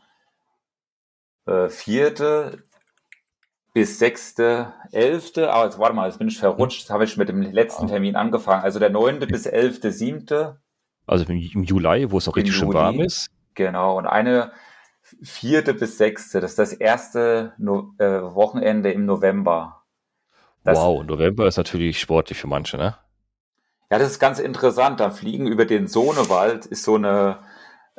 C: äh, vierte bis sechste, elfte? Aber jetzt, warte mal, jetzt bin ich verrutscht. Jetzt habe ich mit dem letzten
A: Ah.
C: Termin angefangen. Also der neunte bis elfte, siebte.
A: Also im, im Juli, wo es auch richtig schön warm ist.
C: Genau. Und eine vierte bis sechste. Das ist das erste no äh, Wochenende im November. Das,
A: wow, November ist natürlich sportlich für manche, ne?
C: Ja, das ist ganz interessant. Da fliegen über den Sohnewald ist so eine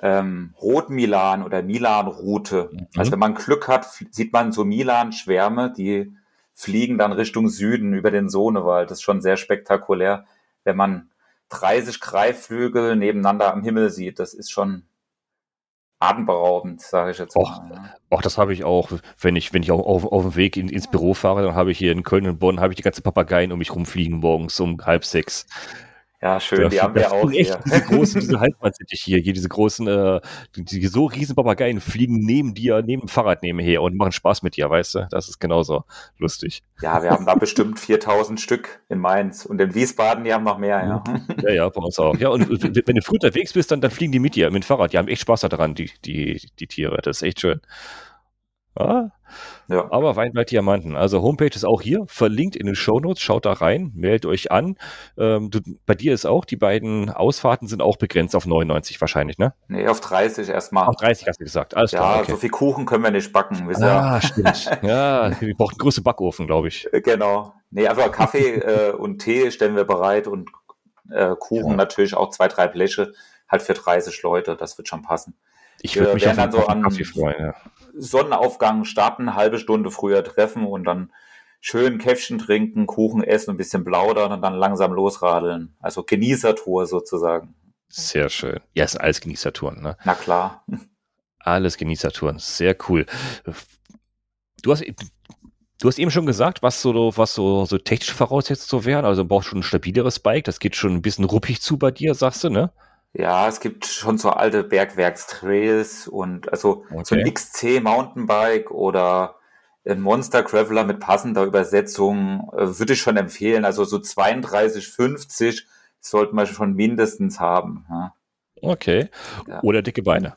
C: ähm, Rot-Milan oder Milan-Route.
A: Mhm.
C: Also wenn man Glück hat, sieht man so Milan-Schwärme, die fliegen dann Richtung Süden über den Sohnewald. Das ist schon sehr spektakulär, wenn man 30 Greifvögel nebeneinander am Himmel sieht. Das ist schon atemberaubend, sage ich jetzt
A: Och.
C: mal. ja.
A: Auch das habe ich auch, wenn ich, wenn ich auf, auf dem Weg in, ins Büro fahre, dann habe ich hier in Köln und Bonn, habe ich die ganze Papageien um mich rumfliegen morgens um halb sechs.
C: Ja, schön, die
A: Da-
C: haben wir auch
A: echt
C: hier.
A: Diese großen, diese Halbmannsittiche hier, hier diese großen, äh, die, die so riesen Papageien fliegen neben dir, neben dem Fahrrad nebenher und machen Spaß mit dir, weißt du? Das ist genauso lustig.
C: Ja, wir haben da bestimmt 4000 Stück in Mainz und in Wiesbaden, die haben noch mehr, ja.
A: Ja, ja, bei uns auch. Ja, und wenn du früh unterwegs bist, dann, dann fliegen die mit dir, mit dem Fahrrad. Die haben echt Spaß daran, die, die, die Tiere. Das ist echt schön. Ja,
C: ja.
A: aber Weinwald Diamanten. Also Homepage ist auch hier, verlinkt in den Shownotes. Schaut da rein, meldet euch an. Ähm, du, bei dir ist auch, die beiden Ausfahrten sind auch begrenzt auf 99 wahrscheinlich, ne?
C: Nee, auf 30 erstmal.
A: Auf 30 hast du gesagt. Alles
C: Ja,
A: klar. Okay.
C: so viel Kuchen können wir nicht backen. wisst?
A: Ah, stimmt. Ja, wir brauchen großen Backofen, glaube ich.
C: Äh, Genau. Nee, einfach Kaffee äh, und Tee stellen wir bereit und äh, Kuchen
A: Ja.
C: natürlich auch zwei, drei Bleche, halt für 30 Leute, das wird schon passen.
A: Ich würde mich auf
C: dann so an-
A: Kaffee freuen. Ja.
C: Sonnenaufgang starten, halbe Stunde früher treffen und dann schön Käffchen trinken, Kuchen essen, ein bisschen plaudern und dann langsam losradeln. Also Genießertour sozusagen.
A: Sehr schön. Ja, ist alles Genießertouren, ne?
C: Na klar.
A: Alles Genießertouren. Sehr cool. Du hast, Du hast eben schon gesagt, was so, was so, so technische Voraussetzungen so wären. Also du brauchst schon ein stabileres Bike. Das geht schon ein bisschen ruppig zu bei dir, sagst du, ne?
C: Ja, es gibt schon so alte Bergwerkstrails und also okay. so ein XC Mountainbike oder ein Monster Graveler mit passender Übersetzung äh, würde ich schon empfehlen. Also so 32, 50 sollte man schon mindestens haben. Ja.
A: Okay. Ja. Oder dicke Beine.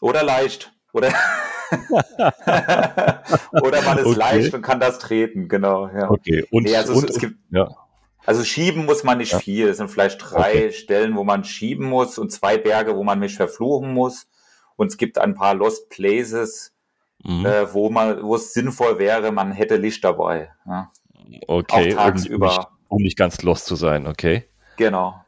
C: Oder leicht. Oder, Oder man ist okay. leicht und kann das treten, genau. Ja.
A: Okay. Und, nee,
C: also
A: und,
C: es, gibt, ja. Also schieben muss man nicht ja. viel. Es sind vielleicht drei okay. Stellen, wo man schieben muss und zwei Berge, wo man mich verfluchen muss. Und es gibt ein paar Lost Places, mhm. äh, wo man, wo es sinnvoll wäre, man hätte Licht dabei. Ja.
A: Okay. Auch tagsüber. Um nicht, um nicht ganz lost zu sein, okay.
C: Genau.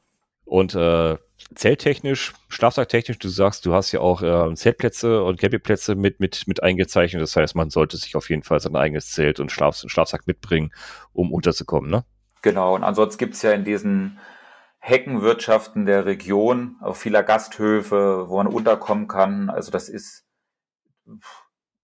A: Und äh, zelttechnisch, schlafsacktechnisch, du sagst, du hast ja auch äh, Zeltplätze und Campingplätze mit, mit, mit eingezeichnet. Das heißt, man sollte sich auf jeden Fall sein eigenes Zelt und Schlaf, Schlafsack mitbringen, um unterzukommen, ne?
C: Genau, und ansonsten gibt's ja in diesen Heckenwirtschaften der Region auch vieler Gasthöfe, wo man unterkommen kann. Also das ist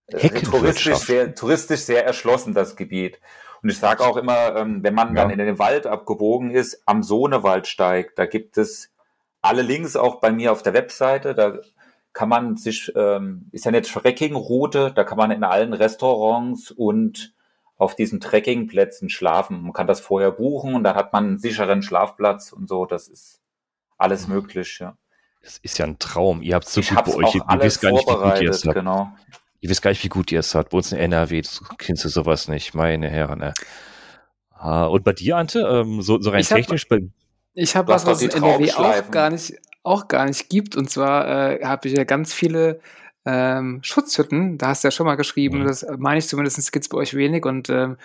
C: äh, touristisch sehr, touristisch sehr erschlossen, das Gebiet. Und ich sage auch immer, ähm, wenn man ja. dann in den Wald abgebogen ist, am Sohnewald steigt, da gibt es alle Links auch bei mir auf der Webseite. Da kann man sich, ähm, ist ja eine Trekking-Route, da kann man in allen Restaurants und auf diesen Trekkingplätzen schlafen. Man kann das vorher buchen und dann hat man einen sicheren Schlafplatz und so. Das ist alles mhm. möglich, ja.
A: Das ist ja ein Traum. Ihr habt so
C: ich gut bei euch. Ihr, ihr wisst gar nicht, wie gut ihr es habt. Genau.
A: Ihr wisst gar nicht, wie gut ihr es habt. Bei uns in NRW kennst du sowas nicht, meine Herren. Ne? Und bei dir, Ante, ähm, so, so rein ich technisch,
B: hab, ich habe was, was es in NRW auch gar nicht, auch gar nicht gibt. Und zwar äh, habe ich ja ganz viele ähm, Schutzhütten, da hast du ja schon mal geschrieben, mhm. das meine ich zumindest, gibt es bei euch wenig. Und ähm,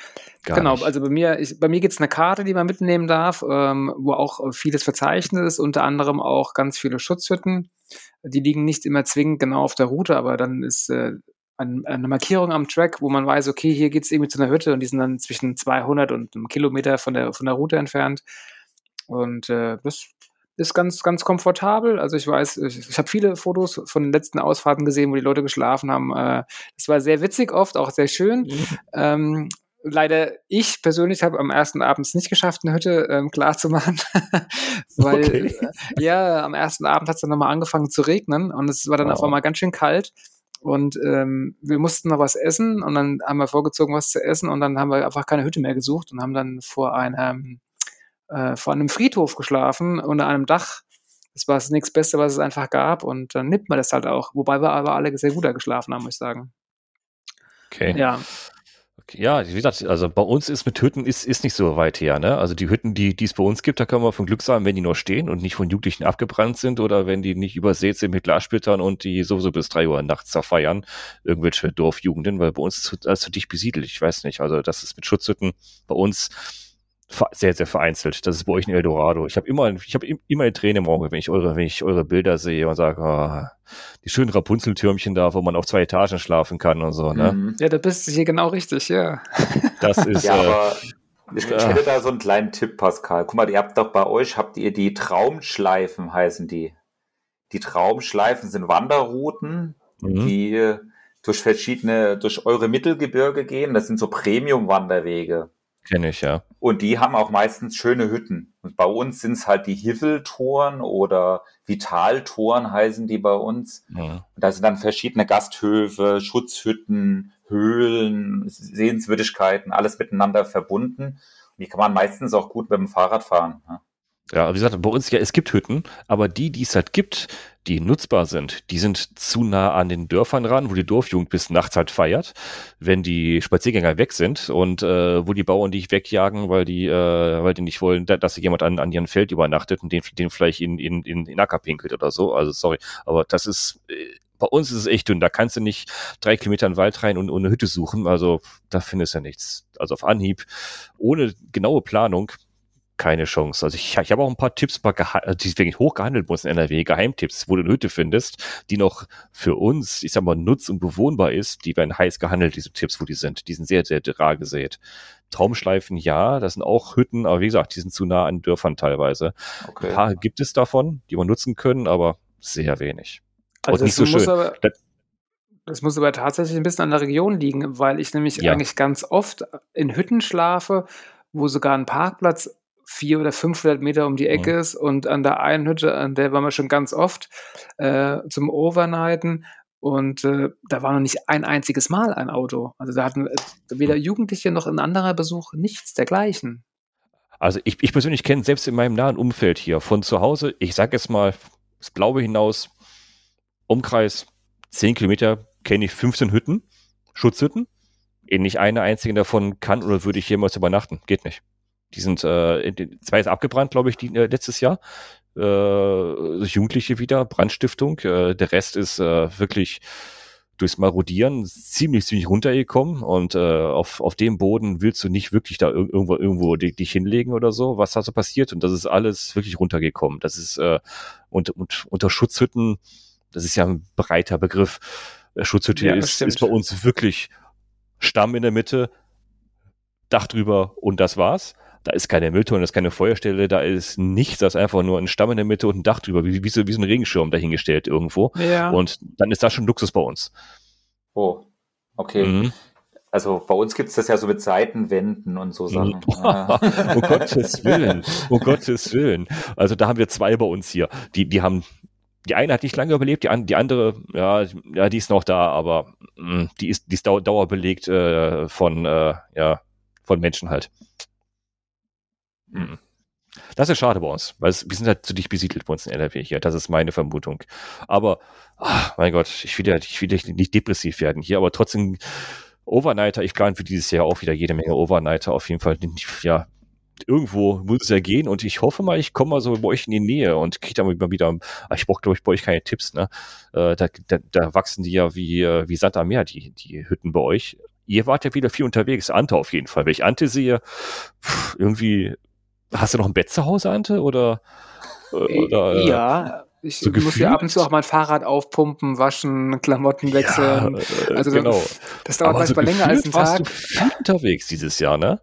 B: genau, nicht. also bei mir, ich, bei mir gibt es eine Karte, die man mitnehmen darf, ähm, wo auch vieles verzeichnet ist, unter anderem auch ganz viele Schutzhütten. Die liegen nicht immer zwingend genau auf der Route, aber dann ist äh, eine Markierung am Track, wo man weiß, okay, hier geht es irgendwie zu einer Hütte und die sind dann zwischen 200 und einem Kilometer von der, von der Route entfernt. Und äh, das ist ganz, ganz komfortabel. Also ich weiß, ich, ich habe viele Fotos von den letzten Ausfahrten gesehen, wo die Leute geschlafen haben. Äh, das war sehr witzig oft, auch sehr schön. Mhm. Ähm, leider, ich persönlich habe am ersten Abend es nicht geschafft, eine Hütte ähm, klar zu machen. Weil, okay. äh, ja, am ersten Abend hat es dann nochmal angefangen zu regnen und es war dann wow. auf einmal ganz schön kalt. Und ähm, wir mussten noch was essen und dann haben wir vorgezogen, was zu essen und dann haben wir einfach keine Hütte mehr gesucht und haben dann vor einem äh, vor einem Friedhof geschlafen, unter einem Dach. Das war das nächste Beste, was es einfach gab. Und dann nimmt man das halt auch. Wobei wir aber alle sehr gut da geschlafen haben, muss ich sagen.
A: Okay. Ja. Okay, ja, wie gesagt, also bei uns ist mit Hütten ist, ist nicht so weit her, ne? Also die Hütten, die, die es bei uns gibt, da können wir von Glück sagen, wenn die noch stehen und nicht von Jugendlichen abgebrannt sind oder wenn die nicht übersät sind mit Glassplittern und die sowieso bis drei Uhr nachts zerfeiern, irgendwelche Dorfjugenden, weil bei uns ist zu, also zu dicht besiedelt, ich weiß nicht. Also das ist mit Schutzhütten bei uns sehr, sehr vereinzelt. Das ist bei euch ein Eldorado. Ich habe immer, ich habe immer eine Träne im Auge, wenn ich eure, wenn ich eure Bilder sehe und sage, oh, die schönen Rapunzeltürmchen da, wo man auf zwei Etagen schlafen kann und so, ne?
B: Mhm. Ja, da bist du hier genau richtig, ja.
A: Das ist,
C: ja, äh, aber ich, ich hätte da so einen kleinen Tipp, Pascal. Guck mal, ihr habt doch bei euch, habt ihr die Traumschleifen, heißen die. Die Traumschleifen sind Wanderrouten, mhm. die durch verschiedene, durch eure Mittelgebirge gehen. Das sind so Premium-Wanderwege.
A: Kenne ich, ja.
C: Und die haben auch meistens schöne Hütten. Und bei uns sind es halt die Hiveltoren oder Vitaltoren heißen die bei uns. Ja. Und da sind dann verschiedene Gasthöfe, Schutzhütten, Höhlen, Sehenswürdigkeiten, alles miteinander verbunden. Und die kann man meistens auch gut mit dem Fahrrad fahren. Ja.
A: Ja, wie gesagt, bei uns ja, es gibt Hütten, aber die, die es halt gibt, die nutzbar sind, die sind zu nah an den Dörfern ran, wo die Dorfjugend bis nachts halt feiert, wenn die Spaziergänger weg sind und äh, wo die Bauern die wegjagen, weil die, äh, weil die nicht wollen, dass jemand an, an ihrem Feld übernachtet und den, den vielleicht in, in, in, in Acker pinkelt oder so. Also sorry, aber das ist äh, bei uns ist es echt dünn. Da kannst du nicht drei Kilometer in den Wald rein und, und eine Hütte suchen. Also da findest du ja nichts. Also auf Anhieb, ohne genaue Planung, keine Chance. Also ich, ich habe auch ein paar Tipps, also die wirklich hochgehandelt uns in NRW, Geheimtipps, wo du eine Hütte findest, die noch für uns, ich sag mal, nutz- und bewohnbar ist, die werden heiß gehandelt, diese Tipps, wo die sind. Die sind sehr, sehr rar gesät. Traumschleifen, ja, das sind auch Hütten, aber wie gesagt, die sind zu nah an Dörfern teilweise. Okay. Ein paar gibt es davon, die man nutzen können, aber sehr wenig.
B: Also nicht so schön. Aber, Das muss aber tatsächlich ein bisschen an der Region liegen, weil ich nämlich
A: Ja.
B: eigentlich ganz oft in Hütten schlafe, wo sogar ein Parkplatz 400 oder 500 Meter um die Ecke
A: Mhm.
B: ist und an der einen Hütte, an der waren wir schon ganz oft äh, zum Overnighten und äh, da war noch nicht ein einziges Mal ein Auto. Also da hatten äh, weder Jugendliche noch ein anderer Besuch nichts dergleichen.
A: Also ich, ich persönlich kenne selbst in meinem nahen Umfeld hier von zu Hause, ich sage jetzt mal das Blaue hinaus, Umkreis 10 Kilometer kenne ich 15 Hütten, Schutzhütten. Nicht eine einzige davon kann oder würde ich jemals übernachten. Geht nicht. Die sind, äh, zwei ist abgebrannt, glaube ich, die, äh, letztes Jahr. Äh, Jugendliche wieder, Brandstiftung. Äh, der Rest ist äh, wirklich durchs Marodieren ziemlich, ziemlich runtergekommen und äh, auf, auf dem Boden willst du nicht wirklich da ir irgendwo, irgendwo di- dich hinlegen oder so. Was da so passiert? Und das ist alles wirklich runtergekommen. Das ist äh, und, und unter Schutzhütten, das ist ja ein breiter Begriff. Äh, Schutzhütte
B: Ja,
A: ist, ist bei uns wirklich Stamm in der Mitte, Dach drüber und das war's. Da ist keine Mülltonne, da ist keine Feuerstelle, da ist nichts, da ist einfach nur ein Stamm in der Mitte und ein Dach drüber, wie, wie, so, wie so ein Regenschirm dahingestellt irgendwo.
B: Ja.
A: Und dann ist das schon Luxus bei uns.
C: Oh, okay.
A: Mhm.
C: Also bei uns gibt es das ja so mit Seitenwänden und so Sachen.
A: um
C: Ja.
A: Gottes Willen, um Gottes Willen. Also da haben wir zwei bei uns hier. Die, die haben, die eine hat nicht lange überlebt, die, an, die andere, ja, ja, die ist noch da, aber mh, die ist, die ist dau dauerbelegt äh, von, äh, ja, von Menschen halt. Mhm. Das ist schade bei uns, weil es, wir sind halt zu dicht besiedelt bei uns in NRW hier. Das ist meine Vermutung. Aber, ach, mein Gott, ich will ja ich will ja nicht depressiv werden hier, aber trotzdem Overnighter. Ich plane für dieses Jahr auch wieder jede Menge Overnighter. Auf jeden Fall, ja, irgendwo muss es ja gehen und ich hoffe mal, ich komme mal so bei euch in die Nähe und kriege da mal wieder, ich brauche glaube ich bei euch keine Tipps, ne? Äh, da, da, da wachsen die ja wie, wie Sand am Meer, die, die Hütten bei euch. Ihr wart ja wieder viel unterwegs, Ante auf jeden Fall. Wenn ich Ante sehe, irgendwie, hast du noch ein Bett zu Hause, Ante? Oder, äh, oder äh,
B: ja, ich
A: so
B: muss ja
A: gefühlt?
B: ab und zu auch mein Fahrrad aufpumpen, waschen, Klamotten wechseln.
A: äh,
B: Also
A: genau.
B: Das dauert
A: Aber
B: manchmal länger als ein
A: gefühlt warst
B: Tag.
A: du viel unterwegs dieses Jahr, ne?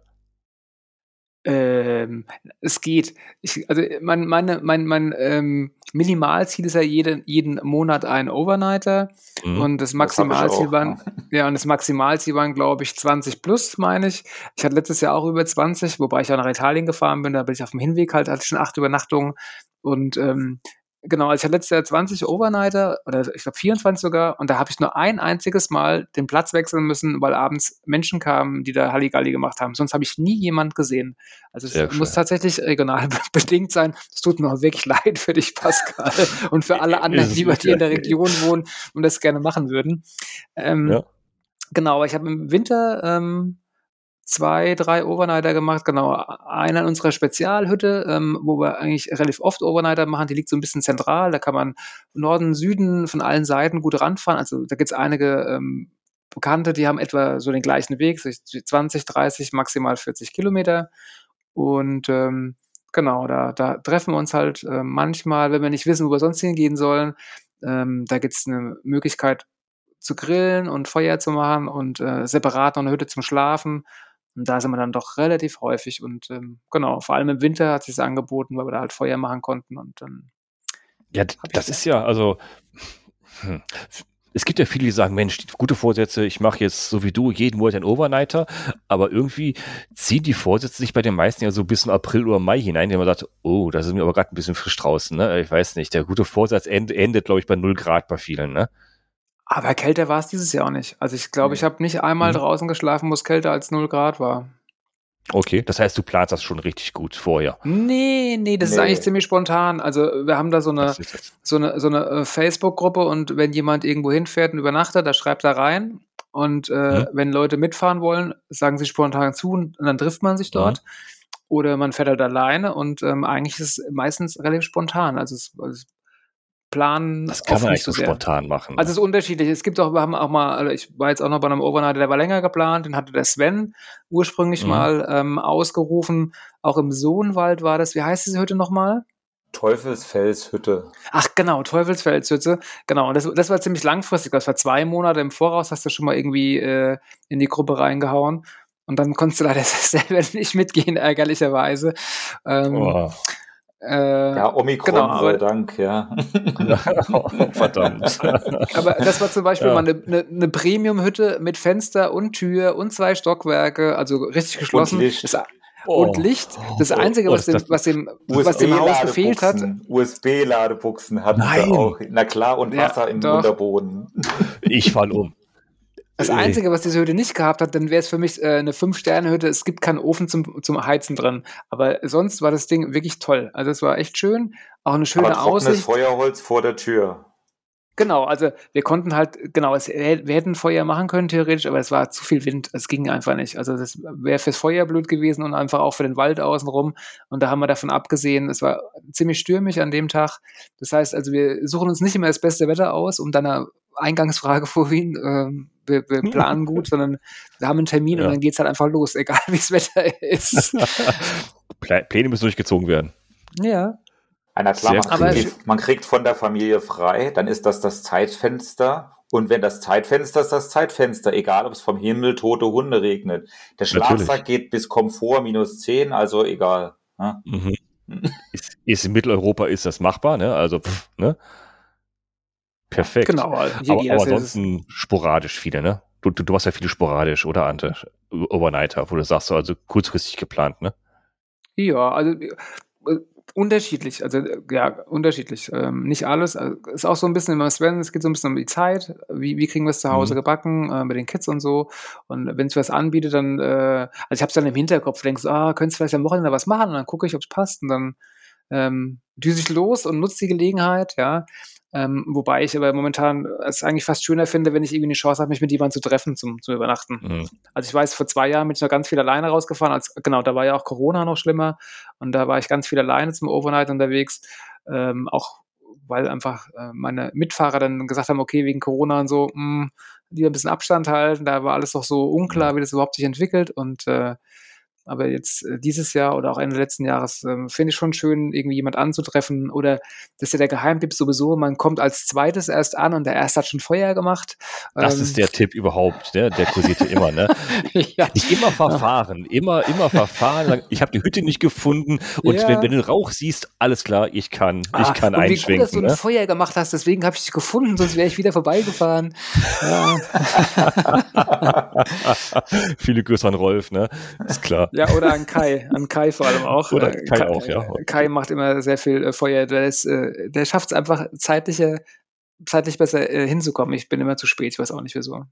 B: Ähm, es geht. Ich, also mein, meine, mein, mein ähm, Minimalziel ist ja jeden, jeden Monat ein Overnighter
A: Mhm.
B: und das Maximalziel waren, ja, und das Maximalziel waren, glaube ich, 20 plus, meine ich. Ich hatte letztes Jahr auch über 20, wobei ich auch nach Italien gefahren bin, da bin ich auf dem Hinweg halt, hatte ich schon acht Übernachtungen und ähm, Genau, also ich hatte letztes Jahr 20 Overnighter oder ich glaube 24 sogar und da habe ich nur ein einziges Mal den Platz wechseln müssen, weil abends Menschen kamen, die da Halligalli gemacht haben. Sonst habe ich nie jemand gesehen. Also es
A: Sehr
B: muss
A: schön.
B: tatsächlich regional bedingt sein. Es tut mir auch wirklich leid für dich, Pascal, und für alle anderen, die bei dir in der. Region wohnen und das gerne machen würden. Ähm,
A: Ja.
B: Genau, aber ich habe im Winter ähm, zwei, drei Overnighter gemacht. Genau, einer in unserer Spezialhütte, ähm, wo wir eigentlich relativ oft Overnighter machen. Die liegt so ein bisschen zentral. Da kann man Norden, Süden von allen Seiten gut ranfahren. Also da gibt's einige ähm, Bekannte, die haben etwa so den gleichen Weg, so 20, 30, maximal 40 Kilometer. Und ähm, genau, da, da treffen wir uns halt äh, manchmal, wenn wir nicht wissen, wo wir sonst hingehen sollen. Ähm, da gibt's eine Möglichkeit zu grillen und Feuer zu machen und äh, separat noch eine Hütte zum Schlafen. Und da sind wir dann doch relativ häufig und ähm, genau, vor allem im Winter hat sich angeboten, weil wir da halt Feuer machen konnten und ähm,
A: Ja, das ist ja, also, hm. es gibt ja viele, die sagen, Mensch, gute Vorsätze, ich mache jetzt so wie du jeden Monat einen Overnighter, aber irgendwie ziehen die Vorsätze sich bei den meisten ja so bis in April oder Mai hinein, wenn man sagt, oh, das ist mir aber gerade ein bisschen frisch draußen, ne? Ich weiß nicht, der gute Vorsatz end, endet, glaube ich, bei 0 Grad bei vielen, ne?
B: Aber kälter war es dieses Jahr auch nicht. Also ich glaube,
C: Nee.
B: ich habe nicht einmal
A: Mhm.
B: draußen geschlafen, wo es kälter als 0 Grad war.
A: Okay, das heißt, du planst das schon richtig gut vorher.
B: Nee, nee, das ist
C: Nee.
B: eigentlich ziemlich spontan. Also wir haben da so eine,
A: ist
B: so eine, so eine äh, Facebook-Gruppe und wenn jemand irgendwo hinfährt und übernachtet, da schreibt er rein. Und äh,
A: Mhm.
B: wenn Leute mitfahren wollen, sagen sie spontan zu und, und dann trifft man sich dort. Oder man fährt halt alleine und ähm, eigentlich ist es meistens relativ spontan. Also es, also es planen
A: das kann man
B: nicht
A: echt so
B: sehr.
A: spontan machen.
B: Also es ist unterschiedlich. Es gibt auch, wir haben auch mal, also ich war jetzt auch noch bei einem Overnighter, der war länger geplant, den hatte der Sven ursprünglich
A: Mhm.
B: mal ähm, ausgerufen. Auch im Sohnwald war das. Wie heißt diese Hütte nochmal?
C: Teufelsfelshütte.
B: Ach genau, Teufelsfelshütte. Genau, und das, das war ziemlich langfristig. Das war zwei Monate im Voraus, hast du schon mal irgendwie äh, in die Gruppe reingehauen. Und dann konntest du leider selber nicht mitgehen, ärgerlicherweise. Ähm,
A: oh.
C: Äh, ja, Omikron genau, sei Dank, ja.
B: verdammt. aber das war zum Beispiel ja. mal eine, eine, eine Premium-Hütte mit Fenster und Tür und zwei Stockwerke, also richtig geschlossen. Und Licht. Das, oh. und Licht. Das oh. Einzige, was, dem, was, dem, was dem Haus gefehlt hat.
C: USB-Ladebuchsen hatten Nein. sie auch. Na klar, und Wasser ja, im. Unterboden.
A: Ich fall um.
B: Das Einzige, was diese Hütte nicht gehabt hat, dann wäre es für mich äh, eine Fünf-Sterne-Hütte. Es gibt keinen Ofen zum, zum Heizen drin. Aber sonst war das Ding wirklich toll. Also es war echt schön. Auch eine schöne Aber Aussicht.
C: Feuerholz vor der Tür.
B: Genau, also wir konnten halt, genau, es, wir hätten Feuer machen können theoretisch, aber es war zu viel Wind, es ging einfach nicht. Also das wäre fürs Feuer blöd gewesen und einfach auch für den Wald außenrum. Und da haben wir davon abgesehen, es war ziemlich stürmisch an dem Tag. Das heißt also, wir suchen uns nicht immer das beste Wetter aus, um dann Eingangsfrage vorhin, äh, wir, wir, planen gut, sondern wir haben einen Termin ja. und dann geht es halt einfach los, egal wie das Wetter ist.
A: Pläne müssen durchgezogen werden.
B: Ja.
C: Einer klar, man kriegt, man kriegt, von der Familie frei, dann ist das das Zeitfenster. Und wenn das Zeitfenster ist, das Zeitfenster, egal ob es vom Himmel tote Hunde regnet. Der Schlafsack geht bis Komfort minus 10, also egal.
A: Ne? Mhm. ist, ist, in Mitteleuropa ist das machbar, ne? Also, pff, ne? Perfekt. Genau. Also aber, aber ansonsten sporadisch viele, ne? Du, du, du hast ja viele sporadisch, oder Ante? Overnighter, wo du sagst, also kurzfristig geplant, ne?
B: Ja, also äh, unterschiedlich, also ja, unterschiedlich. Ähm, nicht alles. Also, ist auch so ein bisschen immer Sven, es geht so ein bisschen um die Zeit. Wie, wie kriegen wir es zu Hause mhm. gebacken äh, mit den Kids und so. Und wenn es was anbietet, dann, äh, also ich habe es dann im Hinterkopf, denkst, ah, könntest du vielleicht am Wochenende was machen? Und dann gucke ich, ob es passt. Und dann ähm, düse ich los und nutze die Gelegenheit, ja. Ähm, wobei ich aber momentan es eigentlich fast schöner finde, wenn ich irgendwie eine Chance habe, mich mit jemandem zu treffen zum, zum Übernachten. Mhm. Also ich weiß, vor zwei Jahren bin ich noch ganz viel alleine rausgefahren. Als, genau, da war ja auch Corona noch schlimmer und da war ich ganz viel alleine zum Overnight unterwegs. Ähm, auch weil einfach äh, meine Mitfahrer dann gesagt haben, okay, wegen Corona und so, mh, hm, lieber ein bisschen Abstand halten. Da war alles noch so unklar, wie das überhaupt sich entwickelt und äh, aber jetzt äh, dieses Jahr oder auch Ende letzten Jahres äh, finde ich schon schön, irgendwie jemand anzutreffen. Oder das ist ja der Geheimtipp sowieso, man kommt als zweites erst an und der erste hat schon Feuer gemacht.
A: Das ähm, ist der Tipp überhaupt, ne? der kursierte immer. Ne? ja. Nicht immer verfahren, immer, immer verfahren. Ich habe die Hütte nicht gefunden und ja. wenn, wenn, du Rauch siehst, alles klar, ich kann, ich Ach, kann und einschwenken. Wie gut, dass
B: du
A: ne?
B: ein Feuer gemacht hast, deswegen habe ich dich gefunden, sonst wäre ich wieder vorbeigefahren. Ja.
A: Viele Grüße an Rolf, ne? Ist klar.
B: Ja, oder an Kai, an Kai vor allem auch.
A: Oder äh, Kai, Kai auch, ja.
B: Kai macht immer sehr viel äh, Feuer. Der, äh, der schafft es einfach zeitliche, zeitlich besser äh, hinzukommen. Ich bin immer zu spät, ich weiß auch nicht wieso.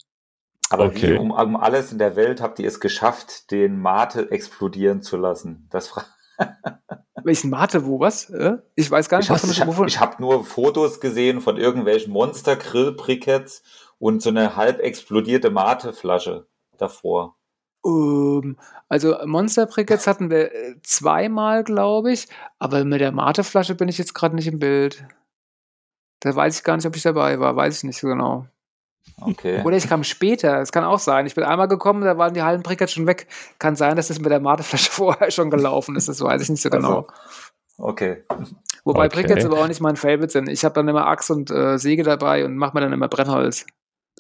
C: Aber okay. wie um, um, alles in der Welt habt ihr es geschafft, den Mate explodieren zu lassen? Das
B: Welchen Mate, wo was? Ich weiß gar nicht,
C: ich was Ich, habe nur Fotos gesehen von irgendwelchen Monster-Grill-Briketts und so eine halb explodierte Mate-Flasche davor.
B: Ähm, also Monster Brickets hatten wir äh, zweimal, glaube ich, aber mit der Mate-Flasche bin ich jetzt gerade nicht im Bild. Da weiß ich gar nicht, ob ich dabei war, weiß ich nicht so genau.
C: Okay.
B: Oder ich kam später, es kann auch sein. Ich bin einmal gekommen, da waren die halben Brickets schon weg. Kann sein, dass das mit der Mate-Flasche vorher schon gelaufen ist, das weiß ich nicht so genau. Also,
C: okay.
B: Wobei okay. Brickets aber auch nicht mein Favorite sind. Ich habe dann immer Axt und äh, Säge dabei und mache mir dann immer Brennholz.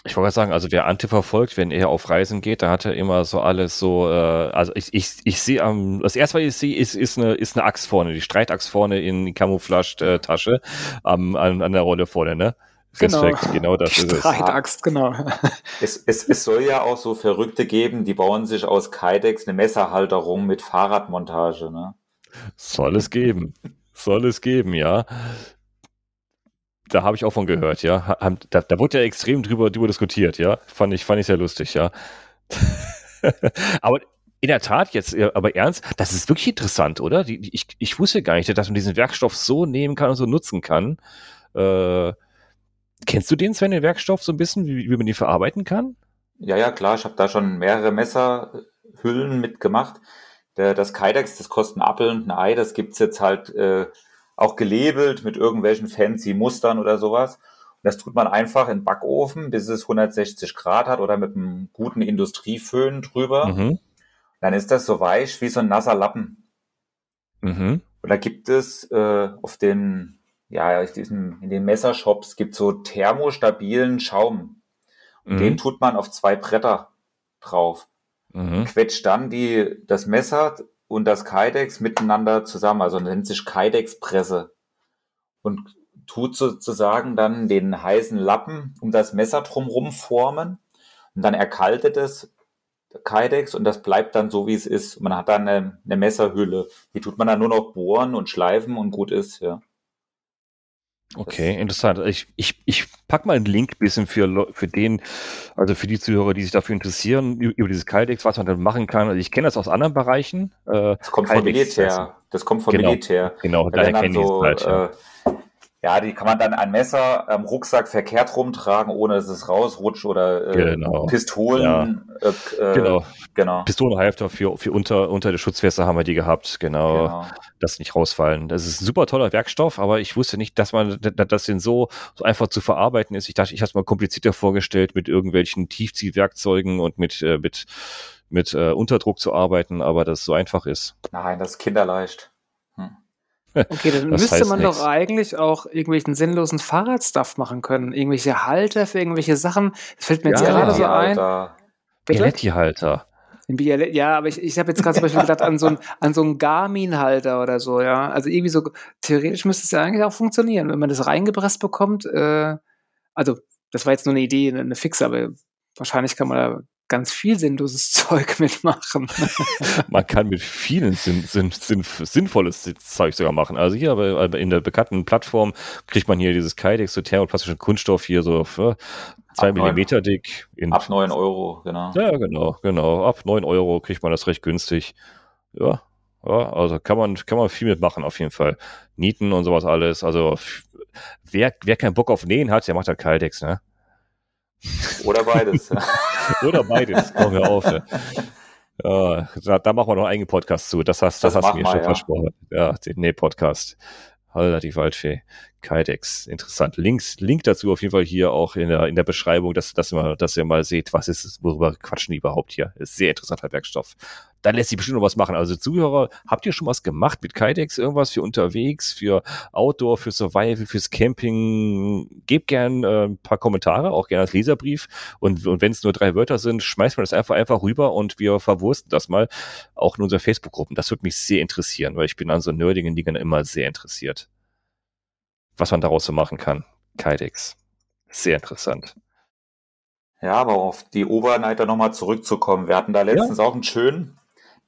A: Ich wollte sagen, also wer Ante verfolgt, wenn er auf Reisen geht, da hat er immer so alles so, äh, also ich, ich, ich sehe am, das erste, was ich sehe, ist, ist, eine, ist eine Axt vorne, die Streitaxt vorne in die Camouflage-Tasche ähm, an, an der Rolle vorne, ne?
B: Respekt, genau, genau das ist es. Streitaxt, genau.
C: Es, es, es soll ja auch so Verrückte geben, die bauen sich aus Kydex eine Messerhalterung mit Fahrradmontage, ne?
A: Soll es geben. Soll es geben, ja da habe ich auch von gehört, ja. Da, da wurde ja extrem drüber, drüber diskutiert, ja. Fand ich, fand ich sehr lustig, ja. aber in der Tat jetzt, aber ernst, das ist wirklich interessant, oder? Die, ich, ich wusste gar nicht, dass man diesen Werkstoff so nehmen kann und so nutzen kann. Äh, kennst du den, Sven, den Werkstoff so ein bisschen, wie, wie man den verarbeiten kann?
C: Ja, ja, klar. Ich habe da schon mehrere Messerhüllen mitgemacht. Der, das Kydex, das kostet ein Apfel und ein Ei. Das gibt's jetzt halt äh, auch gelabelt mit irgendwelchen fancy Mustern oder sowas. Und das tut man einfach in Backofen, bis es 160 Grad hat oder mit einem guten Industrieföhn drüber. Mhm. Dann ist das so weich wie so ein nasser Lappen. Mhm. Und da gibt es äh, auf den, ja, in den Messershops gibt so thermostabilen Schaum. Und mhm. den tut man auf zwei Bretter drauf. Mhm. Quetscht dann die, das Messer und das Kydex miteinander zusammen, also nennt sich Kydex-Presse und tut sozusagen dann den heißen Lappen um das Messer drumherum formen und dann erkaltet es Kydex und das bleibt dann so, wie es ist. Man hat dann eine, eine Messerhülle. Die tut man dann nur noch bohren und schleifen und gut ist, ja.
A: Okay, interessant. Ich, ich, ich pack mal einen Link bisschen für, für den, also für die Zuhörer, die sich dafür interessieren, über dieses Kydex, was man dann machen kann. Also ich kenne das aus anderen Bereichen.
C: Äh, das kommt vom Militär. Das kommt vom
A: genau,
C: Militär.
A: Genau,
C: daher kenne ich so, halt, ja. Äh, ja, die kann man dann ein Messer am Rucksack verkehrt rumtragen, ohne dass es rausrutscht oder äh, genau. Pistolen.
A: Ja. Äh, genau. genau. Pistolenhalfter für, für unter, unter der Schutzweste haben wir die gehabt, genau, genau. Dass nicht rausfallen. Das ist ein super toller Werkstoff, aber ich wusste nicht, dass man das denn so, so einfach zu verarbeiten ist. Ich dachte, ich habe es mal komplizierter vorgestellt mit irgendwelchen Tiefziehwerkzeugen und mit, äh, mit, mit äh, Unterdruck zu arbeiten, aber dass es so einfach ist.
C: Nein, das ist kinderleicht.
B: Okay, dann das müsste man nichts. doch eigentlich auch irgendwelchen sinnlosen Fahrradstuff machen können. Irgendwelche Halter für irgendwelche Sachen. Das fällt mir ja, jetzt gerade so ein.
A: Bialetti-Halter.
B: Ja, aber ich, ich habe jetzt gerade zum Beispiel gedacht an so einen so Garmin-Halter oder so, ja. Also irgendwie so, theoretisch müsste es ja eigentlich auch funktionieren, wenn man das reingepresst bekommt. Äh, also, das war jetzt nur eine Idee, eine fixe, aber wahrscheinlich kann man da ganz viel sinnloses Zeug mitmachen.
A: Man kann mit vielen sinn, sinn, sinn, sinnvolles Zeug sogar machen. Also hier aber in der bekannten Plattform kriegt man hier dieses Kydex, so thermoplastischen Kunststoff hier so für zwei Millimeter dick.
C: In, ab neun Euro, genau.
A: Ja, genau, genau. Ab neun Euro kriegt man das recht günstig. Ja, ja, also kann man, kann man viel mitmachen auf jeden Fall. Nieten und sowas alles. Also wer, wer keinen Bock auf Nähen hat, der macht halt Kydex, ne?
C: Oder beides.
A: Oder beides, komm wir auf. Ja, da, da, machen wir noch einen eigenen Podcast zu. Das hast, das, das hast du mir schon ja. versprochen. Ja, den nee, Podcast. Holla die Waldfee. Kydex. Interessant. Links, Link dazu auf jeden Fall hier auch in der, in der Beschreibung, dass, dass, ihr mal, dass ihr mal seht, was ist es, worüber quatschen die überhaupt hier. Ist sehr interessanter Werkstoff. Dann lässt sich bestimmt noch was machen. Also Zuhörer, habt ihr schon was gemacht mit Kydex? Irgendwas für unterwegs, für Outdoor, für Survival, fürs Camping? Gebt gern äh, ein paar Kommentare, auch gerne als Leserbrief. Und, und wenn es nur drei Wörter sind, schmeißt man das einfach einfach rüber und wir verwursten das mal auch in unseren Facebook-Gruppen. Das würde mich sehr interessieren, weil ich bin an so nerdigen Dingen immer sehr interessiert was man daraus so machen kann. Kydex. Sehr interessant.
C: Ja, aber auf die Oberneiter nochmal zurückzukommen. Wir hatten da letztens ja. auch einen schönen,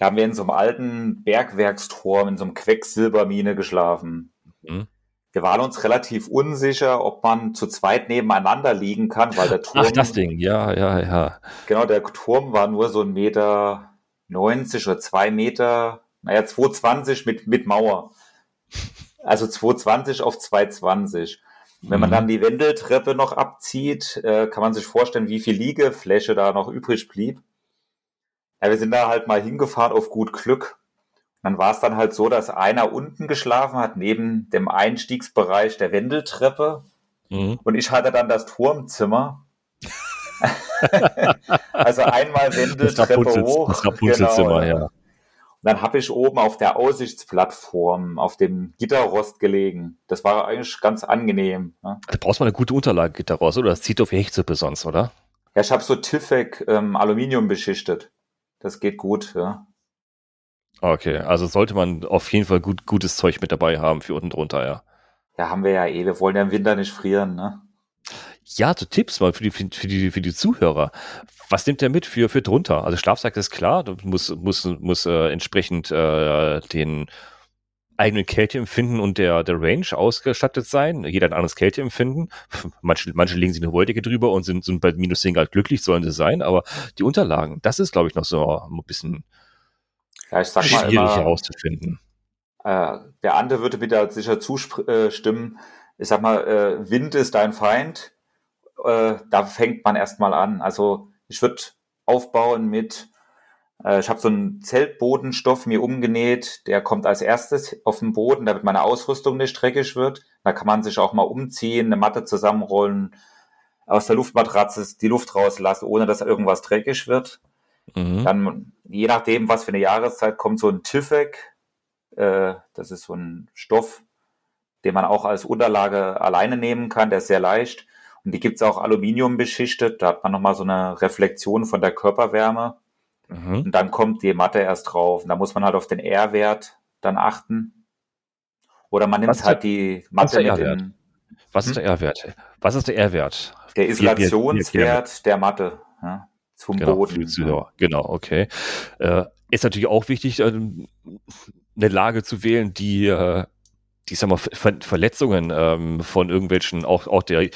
C: da haben wir in so einem alten Bergwerksturm, in so einem Quecksilbermine geschlafen. Mhm. Wir waren uns relativ unsicher, ob man zu zweit nebeneinander liegen kann, weil der Turm.
A: Ach, das Ding, ja, ja, ja.
C: Genau, der Turm war nur so ein Meter 90 oder zwei Meter, naja, 220 mit, mit Mauer. Also 220 auf 220. Wenn man mhm. dann die Wendeltreppe noch abzieht, äh, kann man sich vorstellen, wie viel Liegefläche da noch übrig blieb. Ja, wir sind da halt mal hingefahren auf gut Glück. dann war es dann halt so, dass einer unten geschlafen hat, neben dem Einstiegsbereich der Wendeltreppe. Mhm. Und ich hatte dann das Turmzimmer. also einmal Wendeltreppe hoch. Das
A: Rapunzelzimmer, genau, ja
C: dann habe ich oben auf der Aussichtsplattform auf dem Gitterrost gelegen. Das war eigentlich ganz angenehm.
A: Ne? Da brauchst du mal eine gute Unterlage, Gitterrost, oder? Das zieht auf Hechtsuppe sonst, oder?
C: Ja, ich habe so Tiffek ähm, Aluminium beschichtet. Das geht gut, ja.
A: Okay, also sollte man auf jeden Fall gut, gutes Zeug mit dabei haben für unten drunter, ja.
C: Ja, haben wir ja eh. Wir wollen ja im Winter nicht frieren, ne?
A: Ja, so Tipps mal für die, für die, für die Zuhörer. Was nimmt der mit für, für drunter? Also Schlafsack ist klar, du musst, musst, musst äh, entsprechend äh, den eigenen Kälteempfinden und der, der Range ausgestattet sein. Jeder ein anderes Kälteempfinden. Manche, manche legen sich eine Wolldecke drüber und sind, sind bei minus 10 Grad glücklich, sollen sie sein, aber die Unterlagen, das ist, glaube ich, noch so ein bisschen
C: ja,
A: schwierig immer, herauszufinden.
C: Äh, der andere würde wieder sicher zustimmen. Ich sag mal, äh, Wind ist dein Feind äh, da fängt man erstmal an. Also ich würde aufbauen mit, äh, ich habe so einen Zeltbodenstoff mir umgenäht, der kommt als erstes auf den Boden, damit meine Ausrüstung nicht dreckig wird. Da kann man sich auch mal umziehen, eine Matte zusammenrollen, aus der Luftmatratze die Luft rauslassen, ohne dass irgendwas dreckig wird. Mhm. Dann, je nachdem, was für eine Jahreszeit, kommt so ein Tiffek. Äh, das ist so ein Stoff, den man auch als Unterlage alleine nehmen kann. Der ist sehr leicht. Und die gibt's auch Aluminium beschichtet. Da hat man nochmal so eine Reflexion von der Körperwärme. Mhm. Und dann kommt die Matte erst drauf. Und da muss man halt auf den R-Wert dann achten. Oder man nimmt
A: Was
C: halt die Matte mit dem,
A: Was ist der R-Wert? Was ist der R-Wert?
C: der Isolationswert der Matte ja, zum
A: Genau,
C: Boden.
A: Zuhörer. Genau, okay. Äh, ist natürlich auch wichtig, ähm, eine Lage zu wählen, die, die sag mal, Ver Verletzungen ähm, von irgendwelchen, auch, auch der,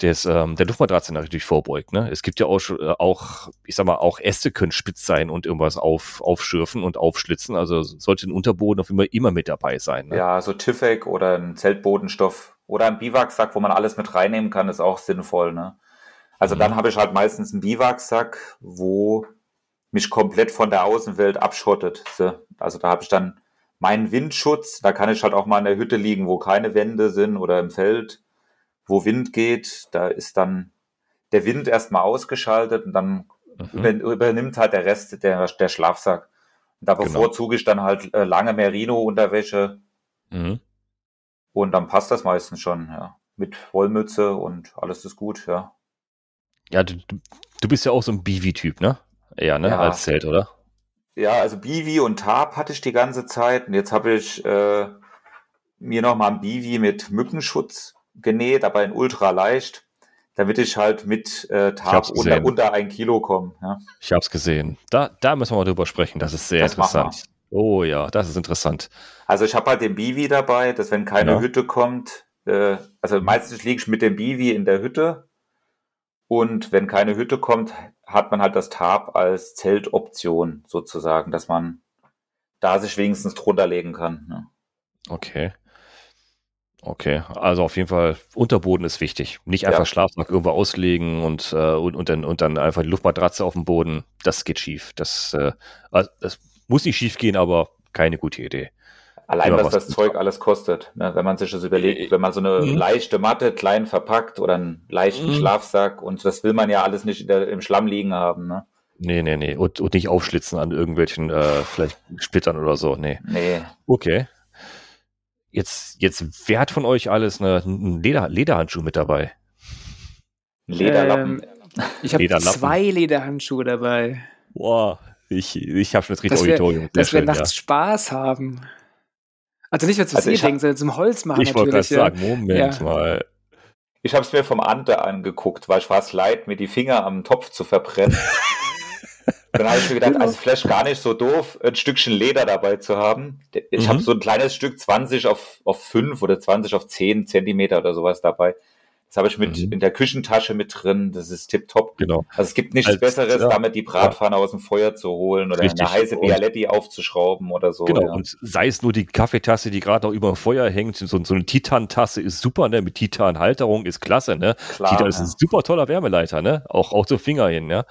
A: des, ähm, der Luftmatratze natürlich vorbeugt. Ne? Es gibt ja auch, äh, auch, ich sag mal, auch Äste können spitz sein und irgendwas auf, aufschürfen und aufschlitzen. Also sollte ein Unterboden auf immer, immer mit dabei sein. Ne?
C: Ja, so Tiffek oder ein Zeltbodenstoff oder ein Biwaksack, wo man alles mit reinnehmen kann, ist auch sinnvoll. Ne? Also
A: Mhm.
C: dann habe ich halt meistens einen Biwaksack, wo mich komplett von der Außenwelt abschottet. So, Also da habe ich dann meinen Windschutz, da kann ich halt auch mal in der Hütte liegen, wo keine Wände sind oder im Feld, wo Wind geht. Da ist dann der Wind erstmal ausgeschaltet und dann
A: Mhm.
C: über, übernimmt halt der Rest der, der Schlafsack. Und da
A: Genau.
C: bevorzuge ich dann halt äh, lange Merino-Unterwäsche,
A: Mhm.
C: und dann passt das meistens schon, ja. Mit Wollmütze und alles ist gut, ja.
A: Ja, du, du- du bist ja auch so ein Bivi-Typ, ne? Eher, ne?
C: Ja.
A: Als Zelt, oder?
C: Ja, also Bivi und Tarp hatte ich die ganze Zeit. Und jetzt habe ich äh, mir nochmal ein Bivi mit Mückenschutz genäht, aber in ultra leicht, damit ich halt mit äh, Tarp unter, unter ein Kilo komme. Ja.
A: Ich habe es gesehen. Da, da müssen wir mal drüber sprechen. Das ist sehr
C: Das
A: interessant. Oh ja, das ist interessant.
C: Also ich habe halt den Bivi dabei, dass wenn keine
A: Ja.
C: Hütte kommt, äh, also meistens liege ich mit dem Bivi in der Hütte und wenn keine Hütte kommt, hat man halt das Tarp als Zeltoption sozusagen, dass man da sich wenigstens drunter legen kann. Ne?
A: Okay. Okay, also auf jeden Fall, Unterboden ist wichtig. Nicht
C: Ja.
A: einfach Schlafsack irgendwo auslegen und, äh, und, und, dann, und dann einfach die Luftmatratze auf dem Boden. Das geht schief. Das, äh, also das muss nicht schief gehen, aber keine gute Idee.
C: Allein
A: Ja,
C: was
A: was
C: das Zeug alles kostet, ne? wenn man sich das überlegt,
A: Äh,
C: wenn man so eine
A: mhm.
C: leichte Matte klein verpackt oder einen leichten
A: Mhm.
C: Schlafsack und das will man ja alles nicht in der, im Schlamm liegen haben. Ne?
A: Nee, nee, nee. Und, und nicht aufschlitzen an irgendwelchen, äh, vielleicht Splittern oder so. Nee.
C: Nee,
A: Okay. Jetzt, jetzt, wer hat von euch alles eine, einen Leder, Lederhandschuh mit dabei?
C: ein Lederlappen.
B: Ähm, ich habe zwei Lederhandschuhe dabei.
A: Boah, ich, ich habe schon das
B: wir,
A: Auditorium. Sehr
B: dass wir
A: schön,
B: nachts Spaß haben. Also nicht mehr zu
C: Also hab-
B: sondern zum Holz machen
A: Ich wollte gerade
B: natürlich. ja.
A: sagen, Moment
B: Ja.
A: mal.
C: Ich habe es mir vom Ante angeguckt, weil ich war es leid, mir die Finger am Topf zu verbrennen. Dann habe ich mir gedacht, also vielleicht gar nicht so doof, ein Stückchen Leder dabei zu haben. Ich
A: Mhm.
C: habe so ein kleines Stück 20 auf, auf 5 oder 20 auf 10 Zentimeter oder sowas dabei. Das habe ich mit
A: Mhm.
C: in der Küchentasche mit drin. Das ist tipptopp.
A: Genau.
C: Also es gibt nichts
A: Als-
C: Besseres,
A: ja.
C: damit die Bratpfanne aus dem Feuer zu holen oder
A: Richtig.
C: eine heiße Bialetti aufzuschrauben oder so.
A: Genau,
C: ja.
A: und sei es nur die Kaffeetasse, die gerade noch über dem Feuer hängt, so, so eine Titan-Tasse ist super, ne? Mit Titan-Halterung ist klasse, ne?
C: Klar,
A: Titan ist
C: ja.
A: ein super toller Wärmeleiter, ne? Auch, auch zum Finger hin, ja.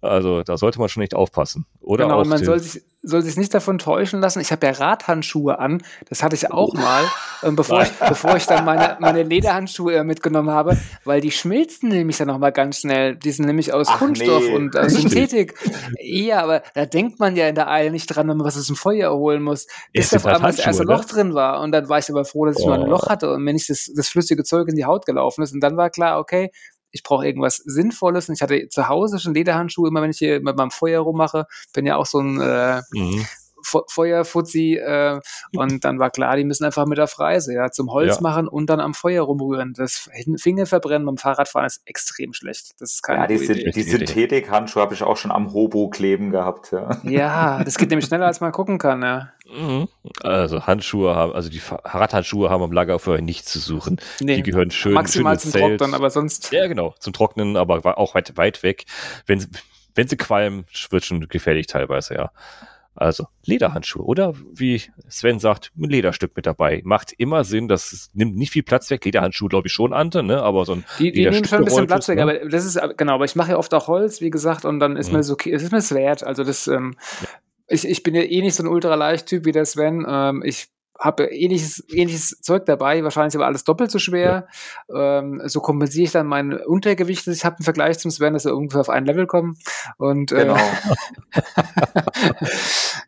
A: Also da sollte man schon echt aufpassen. Oder
B: Genau,
A: auch
B: und man
A: den-
B: soll sich, soll sich nicht davon täuschen lassen. Ich habe ja Radhandschuhe an, das hatte ich auch mal, ähm, bevor, ich, bevor ich dann meine, meine Lederhandschuhe äh, mitgenommen habe, weil die schmilzen nämlich dann nochmal ganz schnell. Die sind nämlich aus
C: Ach,
B: Kunststoff
C: nee.
B: und
A: Richtig.
B: Synthetik. Ja, aber da denkt man ja in der Eile nicht dran, wenn man was aus dem Feuer holen muss, bis auf einmal das erste
A: Handschuhe,
B: Loch drin war. Und dann war ich aber froh, dass ich mal ein
A: Oh.
B: Loch hatte und mir nicht das, das flüssige Zeug in die Haut gelaufen ist. Und dann war klar, okay, ich brauche irgendwas Sinnvolles. Und ich hatte zu Hause schon Lederhandschuhe, immer wenn ich hier mit meinem Feuer rummache. Bin ja auch so ein äh,
A: Mhm.
B: Fe- Feuerfuzzi äh, und dann war klar, die müssen einfach mit auf Reise, ja, zum Holz
A: Ja.
B: machen und dann am Feuer rumrühren. Das Hin- Fingerverbrennen beim Fahrradfahren ist extrem schlecht. Das ist keine
C: Ja, die,
B: Idee.
C: die. Synthetik-Handschuhe habe ich auch schon am Hobo kleben gehabt. Ja.
B: Ja, das geht nämlich schneller, als man gucken kann, ja.
A: Mhm. Also Handschuhe haben, also die Fahrradhandschuhe haben am Lagerfeuer nichts zu suchen.
B: Nee,
A: Die gehören schön
B: maximal
A: schön
B: zum
A: Zelt.
B: Trocknen, aber sonst.
A: Ja, genau, zum Trocknen, aber auch weit, weit weg. Wenn, sie- wenn sie qualmen, wird schon gefährlich teilweise, ja. Also Lederhandschuhe oder wie Sven sagt, ein Lederstück mit dabei. Macht immer Sinn, das nimmt nicht viel Platz weg. Lederhandschuhe glaube ich schon, Ante, ne? aber so ein
B: Die, die nehmen schon ein bisschen Platz weg,
A: gerolltes,
B: aber das ist, genau, aber ich mache ja oft auch Holz, wie gesagt, und dann ist
A: Mhm.
B: mir okay, es ist mir das wert. Also das, ähm, ich, ich bin ja eh nicht so ein Ultraleicht-Typ wie der Sven. Ähm, ich habe ähnliches, ähnliches Zeug dabei, wahrscheinlich aber alles doppelt so schwer. Ja. Ähm, so kompensiere ich dann mein Untergewicht, das ich habe im Vergleich zum Sven, dass wir ungefähr auf ein Level kommen. Und,
C: äh, genau.
B: Äh,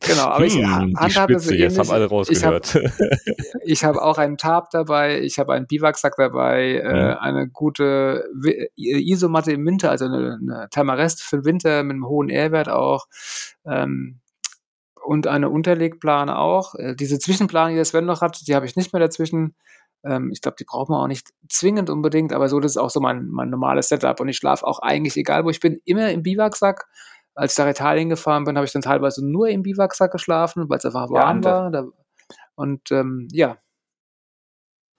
B: genau, aber ich hm,
A: handhabe so ähnlich. Jetzt haben alle rausgehört.
B: Ich habe hab auch einen Tab dabei, ich habe einen Biwaksack dabei, äh, hm. äh, eine gute Isomatte im Winter, also eine, eine Thermarest für den Winter mit einem hohen R-Wert auch. Ähm, und eine Unterlegplane auch. Äh, diese Zwischenplane, die der Sven noch hat, die habe ich nicht mehr dazwischen. Ähm, ich glaube, die braucht man auch nicht zwingend unbedingt, aber so, das ist auch so mein, mein normales Setup. Und ich schlafe auch eigentlich, egal wo ich bin, immer im Biwaksack. Als ich nach Italien gefahren bin, habe ich dann teilweise nur im Biwaksack geschlafen, weil es einfach warm ja, war. Da, und ähm, ja,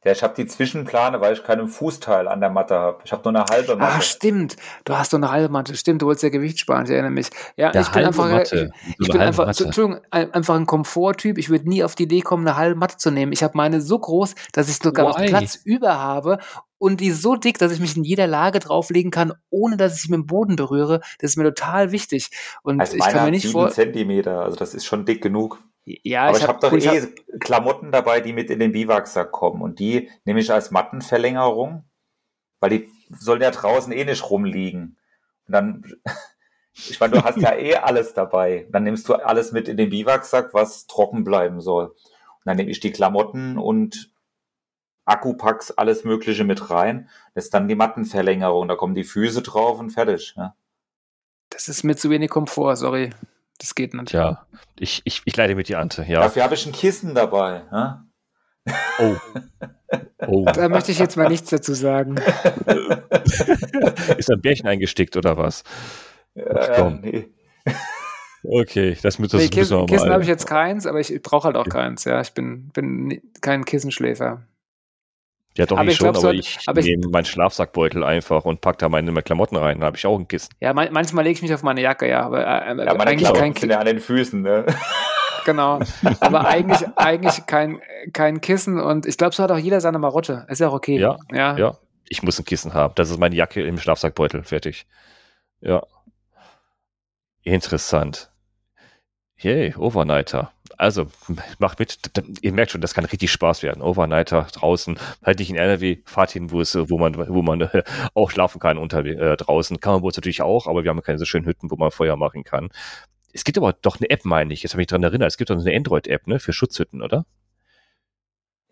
C: ja, ich habe die Zwischenplane, weil ich keinen Fußteil an der Matte habe. Ich habe nur eine halbe Matte.
B: Ah, stimmt. Du hast nur eine halbe Matte. Stimmt, du wolltest ja Gewicht sparen, ich erinnere mich. Ja, der ich bin einfach, Matte. ich, ich bin einfach, Matte. Entschuldigung, einfach ein Komforttyp. Ich würde nie auf die Idee kommen, eine halbe Matte zu nehmen. Ich habe meine so groß, dass ich sogar Why? noch Platz über habe und die ist so dick, dass ich mich in jeder Lage drauflegen kann, ohne dass ich sie mit dem Boden berühre. Das ist mir total wichtig. Und also ich kann mir nicht vor.
C: Zentimeter, also das ist schon dick genug.
B: Ja,
C: aber ich, habe hab doch eh hab... Klamotten dabei, die mit in den Biwaksack kommen. Und die nehme ich als Mattenverlängerung, weil die sollen ja draußen eh nicht rumliegen. Und dann, ich meine, du hast ja eh alles dabei. Dann nimmst du alles mit in den Biwaksack, was trocken bleiben soll. Und dann nehme ich die Klamotten und Akkupacks, alles Mögliche mit rein. Das ist dann die Mattenverlängerung. Da kommen die Füße drauf und fertig. Ja.
B: Das ist mir zu wenig Komfort, sorry. Das geht nicht.
A: Ja, ich, ich, ich leide mit dir, Ante. Ja.
C: Dafür habe ich ein Kissen dabei. Ja?
A: Oh.
B: oh. Da möchte ich jetzt mal nichts dazu sagen.
A: Ist ein Bärchen eingestickt oder was?
C: Ach, komm. Ja, nee.
A: Okay, das, das nee,
B: Kissen, Kissen habe ich jetzt keins, aber ich brauche halt auch keins. Ja, ich bin, bin kein Kissenschläfer.
A: Ja, doch, aber ich, schon, glaub, aber ich aber nehme meinen Schlafsackbeutel einfach und packe da meine Klamotten rein, dann habe ich auch ein Kissen.
B: Ja, man, manchmal lege ich mich auf meine Jacke, ja, aber äh,
C: äh ja, meine eigentlich Klamotten kein sind ja an den Füßen, ne?
B: Genau, aber eigentlich, eigentlich kein, kein Kissen und ich glaube, so hat auch jeder seine Marotte. Ist ja auch okay.
A: Ja, ja, ja. Ich muss ein Kissen haben. Das ist meine Jacke im Schlafsackbeutel. Fertig. Ja. Interessant. Yay, Overnighter. Also, macht mit. Ihr merkt schon, das kann richtig Spaß werden. Overnighter draußen, halt nicht in NRW, fahrt hin, wo, es, wo man, wo man äh, auch schlafen kann unter, äh, draußen. Kann man uns natürlich auch, aber wir haben keine so schönen Hütten, wo man Feuer machen kann. Es gibt aber doch eine App, meine ich. Jetzt habe ich dran erinnert. Es gibt doch eine Android-App, ne, für Schutzhütten, oder?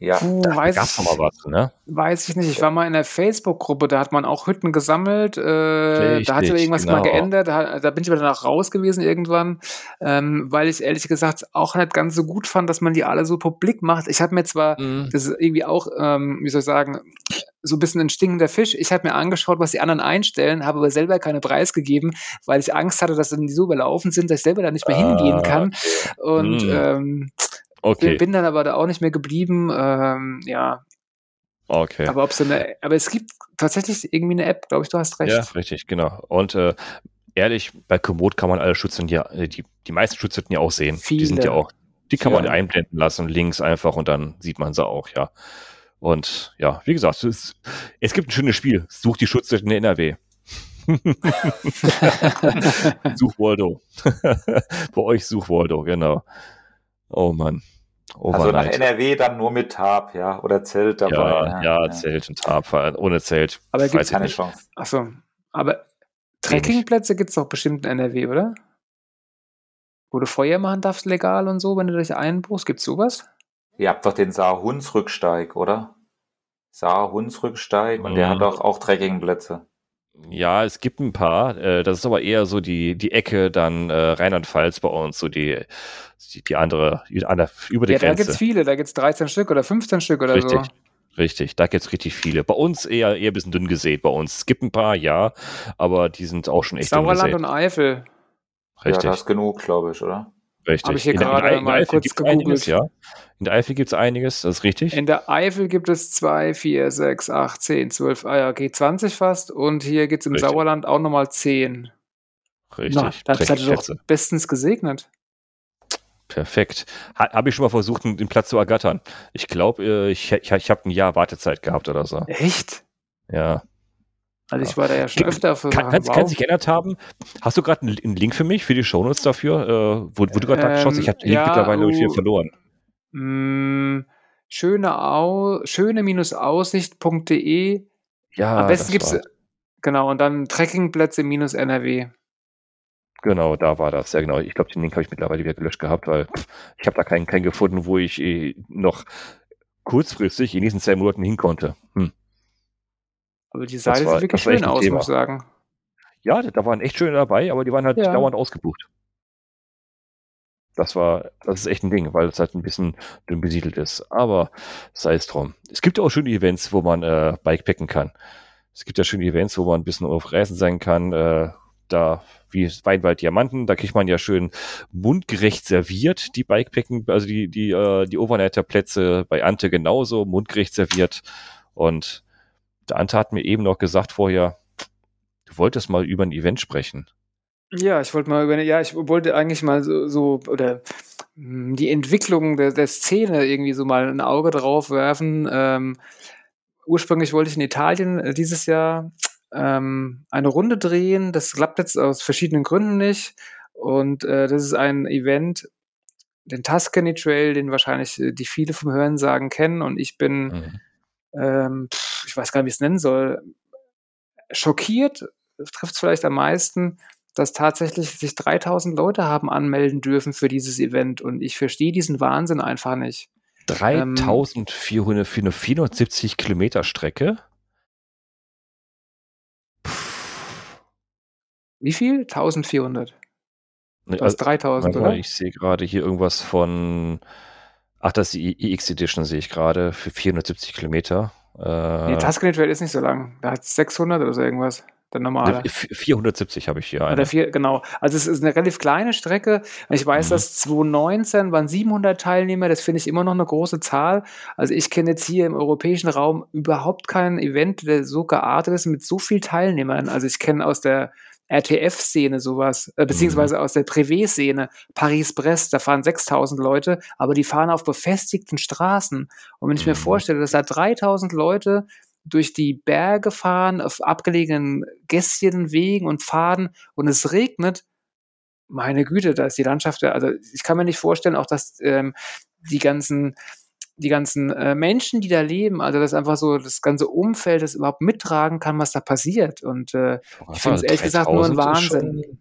B: Ja, Puh, da weiß gab's ich, noch mal was, ne? Weiß ich nicht. Ich war mal in der Facebook-Gruppe, da hat man auch Hütten gesammelt. Äh, Richtig, da hat sich irgendwas genau. mal geändert. Da, da, bin ich aber danach raus gewesen irgendwann, ähm, weil ich ehrlich gesagt auch nicht ganz so gut fand, dass man die alle so publik macht. Ich habe mir zwar, mhm. das ist irgendwie auch, ähm, wie soll ich sagen, so ein bisschen ein stinkender Fisch. Ich habe mir angeschaut, was die anderen einstellen, habe aber selber keine Preis gegeben, weil ich Angst hatte, dass dann die so überlaufen sind, dass ich selber da nicht mehr ah, hingehen kann. Und mhm. ähm,
A: Okay.
B: Bin dann aber da auch nicht mehr geblieben. Ähm, ja.
A: Okay.
B: Aber, ob so eine, aber es gibt tatsächlich irgendwie eine App, glaube ich, du hast recht.
A: Ja, richtig, genau. Und äh, ehrlich, bei Komoot kann man alle Schutzhütten ja, äh, die, die meisten Schutzhütten ja auch sehen. Viele. Die sind ja auch, die kann ja. man einblenden lassen, links einfach und dann sieht man sie auch, ja. Und ja, wie gesagt, es, es gibt ein schönes Spiel. Such die Schutzhütten in NRW. such Waldo. Bei euch such Waldo, genau. Oh Mann.
C: Overnight. Also nach NRW dann nur mit Tab, ja, oder Zelt dabei.
A: Ja, ja, ja. Zelt und Tab, ohne Zelt.
B: Aber gibt es keine nicht. Chance. Achso, aber Trekkingplätze gibt es doch bestimmt in NRW, oder? Wo du Feuer machen darfst legal und so, wenn du dich einbuchst, es sowas?
C: Ihr habt doch den Saar-Hunsrücksteig, oder? Saar-Hunsrücksteig und der hat doch auch Trekkingplätze.
A: Ja, es gibt ein paar. Äh, das ist aber eher so die, die Ecke dann äh, Rheinland-Pfalz bei uns, so die, die, die andere, die andere, über die ja, Grenze.
B: da gibt's viele, da gibt's 13 Stück oder 15 Stück oder
A: richtig,
B: so.
A: Richtig, da gibt's richtig viele. Bei uns eher, eher ein bisschen dünn gesät bei uns. Es gibt ein paar, ja, aber die sind auch schon echt
B: Sauerland dünn gesät. und Eifel.
C: Richtig. Ja, das ist genug, glaube ich, oder?
A: Richtig.
B: Habe ich hier in gerade in mal kurz gegoogelt.
A: Einiges, ja. In der Eifel gibt es einiges, das ist richtig.
B: In der Eifel gibt es 2, 4, 6, 8, 10, 12, ah ja, okay, 20 fast. Und hier gibt es im richtig. Sauerland auch nochmal 10.
A: Richtig. Na,
B: das hat er doch bestens gesegnet.
A: Perfekt. Ha, habe ich schon mal versucht, den Platz zu ergattern. Ich glaube, äh, ich, ich, ich habe ein Jahr Wartezeit gehabt oder so.
B: Echt?
A: Ja.
B: Also ich war da ja schon öfter
A: für kann, kann, wow. kann sich geändert haben. Hast du gerade einen, einen, Link für mich, für die Shownotes dafür, äh, wo, wo, du gerade ähm, schaust? Ich habe den Link ja, mittlerweile uh, verloren.
B: Mh, mm, schöne Au schöne-aussicht.de.
A: Ja,
B: Am besten gibt's
A: war,
B: genau, und dann Trekkingplätze minus NRW.
A: genau, da war das. Ja, genau. Ich glaube, den Link habe ich mittlerweile wieder gelöscht gehabt, weil pff, ich habe da keinen, keinen gefunden, wo ich äh, noch kurzfristig in nächsten zwei Monaten hin konnte. Hm.
B: Aber die Seite
A: war-
B: sieht wirklich schön aus,
A: Thema.
B: muss ich sagen.
A: Ja, da waren echt schöne dabei, aber die waren halt
B: Ja.
A: dauernd ausgebucht. Das war, das ist echt ein Ding, weil es halt ein bisschen dünn besiedelt ist. Aber sei es drum. Es gibt ja auch schöne Events, wo man äh, Bikepacken kann. Es gibt ja schöne Events, wo man ein bisschen auf Reisen sein kann. Äh, da wie Weinwald Diamanten, da kriegt man ja schön mundgerecht serviert die Bikepacken, also die die äh, die Overnighter Plätze bei Ante genauso mundgerecht serviert. Und der Ante hat mir eben noch gesagt vorher, du wolltest mal über ein Event sprechen.
B: Ja, ich wollte mal über, ja, ich wollte eigentlich mal so, so oder mh, die Entwicklung der, der Szene irgendwie so mal ein Auge drauf werfen. Ähm, ursprünglich wollte ich in Italien äh, dieses Jahr ähm, eine Runde drehen. Das klappt jetzt aus verschiedenen Gründen nicht. Und äh, das ist ein Event, den Tuscany Trail, den wahrscheinlich äh, die viele vom Hörensagen kennen. Und ich bin
A: Mhm.
B: Ähm, ich weiß gar nicht, wie ich es nennen soll, schockiert, trifft es vielleicht am meisten, dass tatsächlich sich 3000 Leute haben anmelden dürfen für dieses Event und ich verstehe diesen Wahnsinn einfach nicht.
A: 3400 für eine 470 Kilometer Strecke.
B: Wie viel? 1400.
A: Ne,
B: Du hast
A: also,
B: 3000,
A: warte mal,
B: oder?
A: ich sehe gerade hier irgendwas von. Ach, das ist die EX Edition, sehe ich gerade, für 470 Kilometer.
B: Nee,
A: Äh,
B: Tuscany Trail ist nicht so lang. Da hat 600 oder so irgendwas. Der normale.
A: ne, 470 habe ich hier eine.
B: Oder vier, genau. Also es ist eine relativ kleine Strecke. Ich weiß,
A: Mhm.
B: dass 2019 waren 700 Teilnehmer. Das finde ich immer noch eine große Zahl. Also ich kenne jetzt hier im europäischen Raum überhaupt kein Event, der so geartet ist mit so viel Teilnehmern. Also ich kenne aus der RTF-Szene sowas, äh, beziehungsweise aus der Privé-Szene, Paris-Brest, da fahren 6000 Leute, aber die fahren auf befestigten Straßen. Und wenn ich mir
A: Mhm.
B: vorstelle, dass da 3000 Leute durch die Berge fahren, auf abgelegenen Gässchen, Wegen und Pfaden und es regnet, meine Güte, da ist die Landschaft, also ich kann mir nicht vorstellen, auch dass ähm, die ganzen, die ganzen äh, Menschen, die da leben, also das einfach so das ganze Umfeld, das überhaupt mittragen kann, was da passiert. Und äh, ich finde es ehrlich gesagt nur ein
A: 3000 ist
B: Wahnsinn.
A: schon-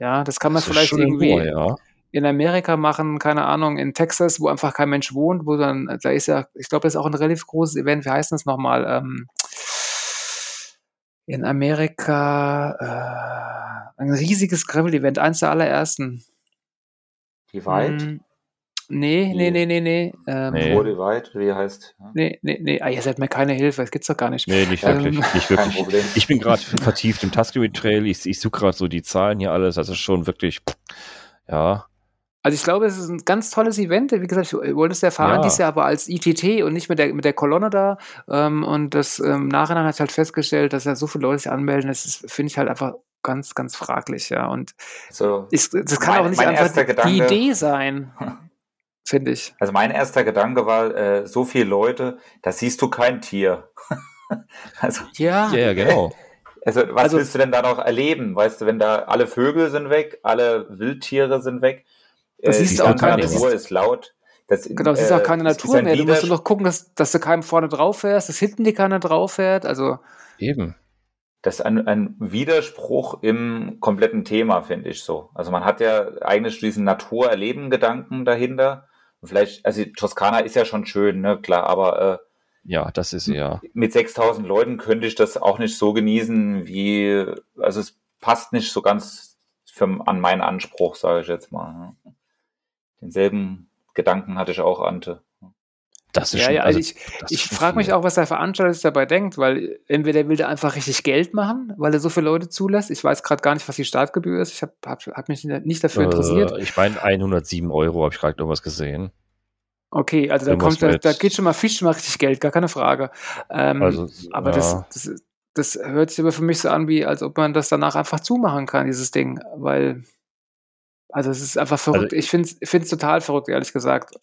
B: ja, das kann man
A: das
B: vielleicht irgendwie
A: Rohr, ja.
B: in Amerika machen, keine Ahnung, in Texas, wo einfach kein Mensch wohnt, wo dann, da ist ja, ich glaube, das ist auch ein relativ großes Event, wie heißt das nochmal? Ähm, in Amerika äh, ein riesiges Gravel-Event, eins der allerersten.
C: Die Weit,
B: Hm, nee, nee, nee, nee, nee. Ähm,
A: Nee.
C: Tour de Weit, wie heißt. Ja.
B: Nee, nee, nee. Ah, ihr seid mir keine Hilfe, das gibt's doch gar nicht.
A: Nee, nicht
B: Ähm,
A: wirklich. nicht
C: Kein
A: wirklich.
C: Problem.
A: Ich bin gerade vertieft im Tuscany Trail. Ich, ich suche gerade so die Zahlen hier alles. Also schon wirklich, ja.
B: Also ich glaube, es ist ein ganz tolles Event. Wie gesagt, ich wollte es ja fahren,
A: Ja.
B: dies Jahr aber als ITT und nicht mit der, mit der Kolonne da. Ähm, und das ähm, im Nachhinein hat halt festgestellt, dass ja so viele Leute sich anmelden. Das ist, finde ich halt einfach ganz, ganz fraglich, ja. Und
C: So,
B: ich, das kann
C: Mein-
B: auch nicht einfach die Idee sein, finde ich.
C: also mein erster Gedanke war, äh, so viele Leute, da siehst du kein Tier. also,
B: Ja,
A: Ja, genau.
C: also was
B: Also-
C: willst du denn da noch erleben? Weißt du, wenn da alle Vögel sind weg, alle Wildtiere sind weg,
B: Das
C: äh,
A: du auch nicht.
C: Natur ist laut. Das,
B: genau, es ist
C: äh,
B: auch keine
C: ist
B: Natur mehr. Du musst nur noch gucken, dass, dass du keinem vorne drauf fährst, dass hinten dir keiner drauf fährt. Also,
A: Eben.
C: Das ist ein, ein Widerspruch im kompletten Thema, finde ich so. Also man hat ja eigentlich diesen Naturerleben-Gedanken dahinter. Und vielleicht, also Toskana ist ja schon schön, ne, klar, aber
A: Ja, das ist ja.
C: äh, mit 6000 Leuten könnte ich das auch nicht so genießen, wie, also es passt nicht so ganz für, an meinen Anspruch, sage ich jetzt mal. ne. Denselben Gedanken hatte ich auch, Ante.
A: Das ist
B: ja,
A: schon,
B: ja, also
A: also,
B: ich, Ich frage mich auch, was der Veranstalter dabei denkt, weil entweder will der einfach richtig Geld machen, weil er so viele Leute zulässt. Ich weiß gerade gar nicht, was die Startgebühr ist. Ich habe hab, hab mich nicht dafür interessiert.
A: Äh, ich meine, 107 Euro habe ich gerade irgendwas gesehen.
B: Okay, also da kommt, da, da geht schon mal schon mal richtig Geld, gar keine Frage. Ähm,
A: Also,
B: aber
A: ja,
B: das, das, das hört sich aber für mich so an, wie als ob man das danach einfach zumachen kann, dieses Ding, weil also es ist einfach verrückt. ich finde es total verrückt, ehrlich gesagt.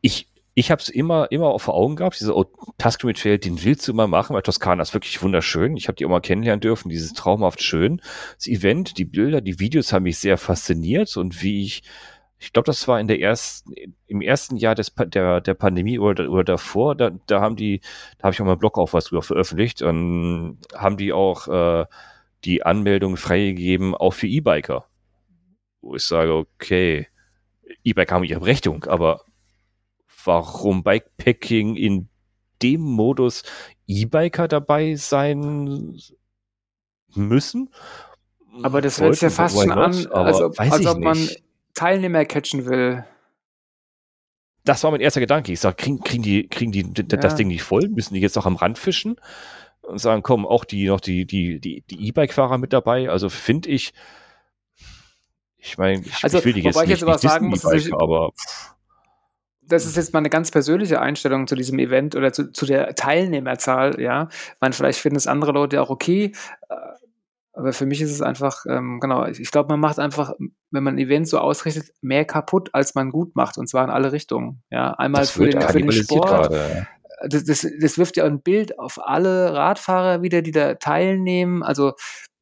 A: ich, ich habe es immer, immer vor Augen gehabt, diese oh, Tuscany Trail, den willst du immer machen, weil Toskana ist wirklich wunderschön. Ich habe die auch mal kennenlernen dürfen, dieses traumhaft schön. Das Event, die Bilder, die Videos haben mich sehr fasziniert und wie ich ich glaube, das war in der ersten, im ersten Jahr des, der, der Pandemie oder, oder davor, da, da haben die, da habe ich auch mal einen Blog auf was drüber veröffentlicht, und haben die auch äh, die Anmeldung freigegeben, auch für E-Biker. Wo ich sage, okay, E-Biker haben ihre Berechtigung, aber warum Bikepacking in dem Modus E-Biker dabei sein müssen?
B: Aber das hört sich ja fast schon an, als ob, als ob man Teilnehmer catchen will.
A: Das war mein erster Gedanke. Ich sage, kriegen, kriegen die, kriegen die ja. das Ding nicht voll? Müssen die jetzt noch am Rand fischen? Und sagen, kommen auch die noch die, die, die, die E-Bike-Fahrer mit dabei? Also finde ich, ich meine, ich,
B: also,
A: ich will die
B: jetzt
A: nicht,
B: ich jetzt aber sagen muss,
A: e aber
B: das ist jetzt mal eine ganz persönliche Einstellung zu diesem Event oder zu, zu der Teilnehmerzahl, ja. Ich meine, vielleicht finden es andere Leute auch okay, äh, aber für mich ist es einfach, ähm, genau, ich, glaube, man macht einfach, wenn man ein Event so ausrichtet, mehr kaputt, als man gut macht, und zwar in alle Richtungen. Ja, einmal für den, für den, Sport. Gerade, das, das, das wirft ja ein Bild auf alle Radfahrer wieder, die da teilnehmen. Also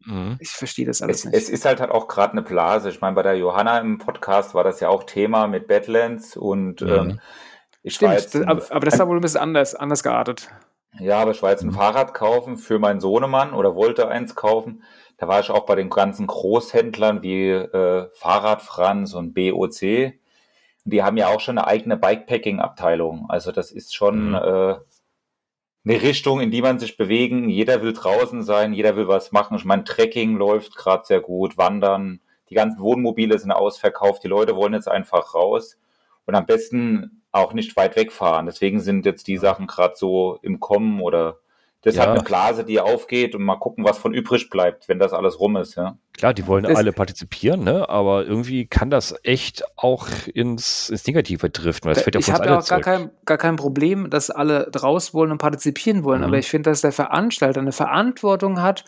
B: mhm. ich verstehe das alles
C: es,
B: nicht.
C: Es ist halt, halt auch gerade eine Blase. Ich meine, bei der Johanna im Podcast war das ja auch Thema mit Badlands und mhm. ähm, ich
B: Stimmt, jetzt, das, aber, aber, das war wohl ein bisschen anders, anders geartet.
C: Ja, aber ich war jetzt ein mhm. Fahrrad kaufen für meinen Sohnemann oder wollte eins kaufen. Da war ich auch bei den ganzen Großhändlern wie äh, Fahrrad Franz und BOC. Die haben ja auch schon eine eigene Bikepacking-Abteilung. Also das ist schon mhm. äh, eine Richtung, in die man sich bewegen. Jeder will draußen sein, jeder will was machen. Ich meine, Trekking läuft gerade sehr gut, Wandern. Die ganzen Wohnmobile sind ausverkauft. Die Leute wollen jetzt einfach raus und am besten auch nicht weit wegfahren. Deswegen sind jetzt die Sachen gerade so im Kommen oder das ja. hat eine Blase, die aufgeht und mal gucken, was von übrig bleibt, wenn das alles rum ist, ja.
A: Klar, die wollen das alle partizipieren, ne? aber irgendwie kann das echt auch ins, ins Negative driften.
B: Weil ich habe ja auch gar kein, gar kein Problem, dass alle draus wollen und partizipieren wollen, mhm. aber ich finde, dass der Veranstalter eine Verantwortung hat,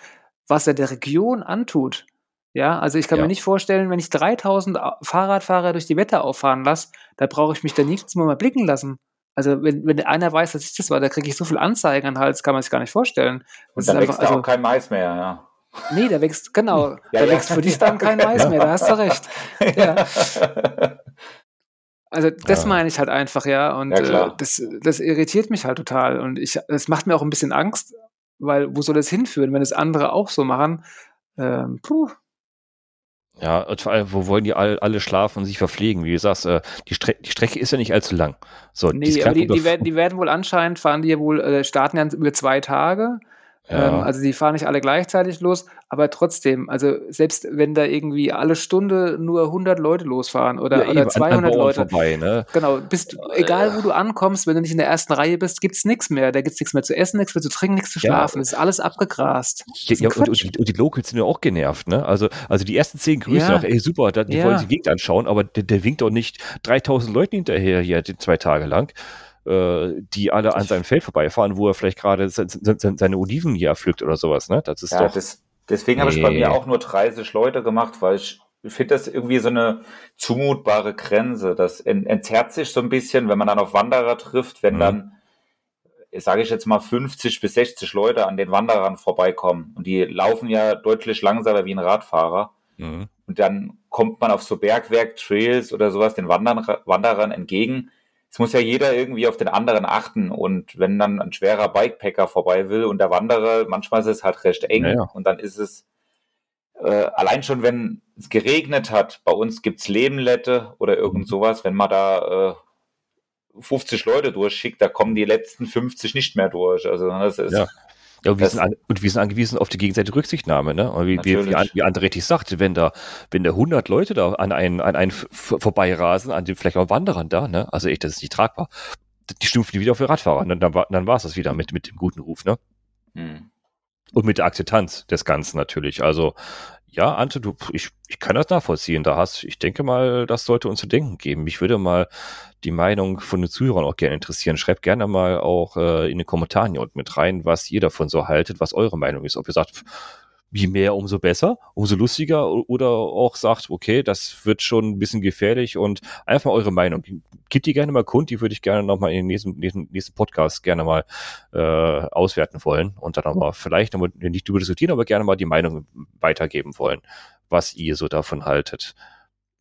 B: was er der Region antut. Ja, also ich kann ja. mir nicht vorstellen, wenn ich 3000 Fahrradfahrer durch die Wette auffahren lasse, da brauche ich mich da nichts mehr mal blicken lassen. Also wenn, wenn einer weiß, dass ich das war, da kriege ich so viel Anzeigen an den Hals, kann man sich gar nicht vorstellen.
C: Das Und da wächst einfach, also, auch kein Mais mehr, ja.
B: Nee, da wächst, genau, ja, da ja. wächst für dich dann kein Mais mehr, da hast du recht. Ja. Also das ja. meine ich halt einfach, ja. Und äh, das, das irritiert mich halt total. Und ich, das macht mir auch ein bisschen Angst, weil wo soll das hinführen, wenn es andere auch so machen? Ähm, puh,
A: ja, und vor allem, wo wollen die all, alle schlafen und sich verpflegen? Wie du sagst, äh, die, Stre die Strecke ist ja nicht allzu lang. So,
B: nee, aber die, die, werden, die werden wohl anscheinend, fahren die ja wohl, äh, starten ja über zwei Tage. Ja. Ähm, also die fahren nicht alle gleichzeitig los, aber trotzdem, also selbst wenn da irgendwie alle Stunde nur 100 Leute losfahren oder, ja, oder 200 Leute,
A: vorbei, ne?
B: genau, bist, egal wo du ankommst, wenn du nicht in der ersten Reihe bist, gibt's nichts mehr. Da gibt's nichts mehr zu essen, nichts mehr zu trinken, nichts zu schlafen. Ja. Das ist alles abgegrast.
A: Ja, und, und, die, und, die, Locals sind ja auch genervt, ne? Also, also die ersten zehn grüßen auch, ey super, die wollen sich die Gegend anschauen, aber der, der winkt doch nicht 3000 Leuten hinterher hier zwei Tage lang. Äh, die alle an seinem Feld vorbeifahren, wo er vielleicht gerade seine Oliven hier pflückt oder sowas. Ne? Das ist ja, doch. Das,
C: deswegen nee. habe ich bei mir auch nur 30 Leute gemacht, weil ich finde das irgendwie so eine zumutbare Grenze. Das entzerrt sich so ein bisschen, wenn man dann auf Wanderer trifft, wenn mhm. dann sage ich jetzt mal 50 bis 60 Leute an den Wanderern vorbeikommen und die laufen ja deutlich langsamer wie ein Radfahrer. Mhm. Und dann kommt man auf so Bergwerk-Trails oder sowas den Wanderern entgegen es muss ja jeder irgendwie auf den anderen achten und wenn dann ein schwerer Bikepacker vorbei will und der Wanderer, manchmal ist es halt recht eng ja, ja. und dann ist es äh, allein schon, wenn es geregnet hat, bei uns gibt's Lebenlette oder irgend sowas, wenn man da äh, 50 Leute durchschickt, da kommen die letzten 50 nicht mehr durch. Also das ist
A: ja. Ja, und wir, sind an, und wir sind angewiesen auf die gegenseitige Rücksichtnahme. Ne? Und wie, wie, wie, André richtig sagte, wenn da, wenn da 100 Leute da an einen, an einen vorbeirasen, an den vielleicht auch Wanderern da, ne? also echt, das ist nicht tragbar. Die stumpfen die wieder auf die Radfahrer. Und dann, dann war es das wieder mit, mit dem guten Ruf. Ne? Hm. Und mit der Akzeptanz des Ganzen natürlich. Also ja, Ante, du, ich, ich kann das nachvollziehen. Da hast, ich denke mal, das sollte uns zu denken geben. Ich würde mal die Meinung von den Zuhörern auch gerne interessieren. Schreibt gerne mal auch äh, in den Kommentaren hier unten mit rein, was ihr davon so haltet, was eure Meinung ist. Ob ihr sagt, je mehr, umso besser, umso lustiger oder auch sagt, okay, das wird schon ein bisschen gefährlich und einfach eure Meinung. Gebt die gerne mal kund, die würde ich gerne nochmal in den nächsten, nächsten, nächsten Podcast gerne mal äh, auswerten wollen und dann nochmal vielleicht nochmal nicht darüber diskutieren, aber gerne mal die Meinung weitergeben wollen, was ihr so davon haltet.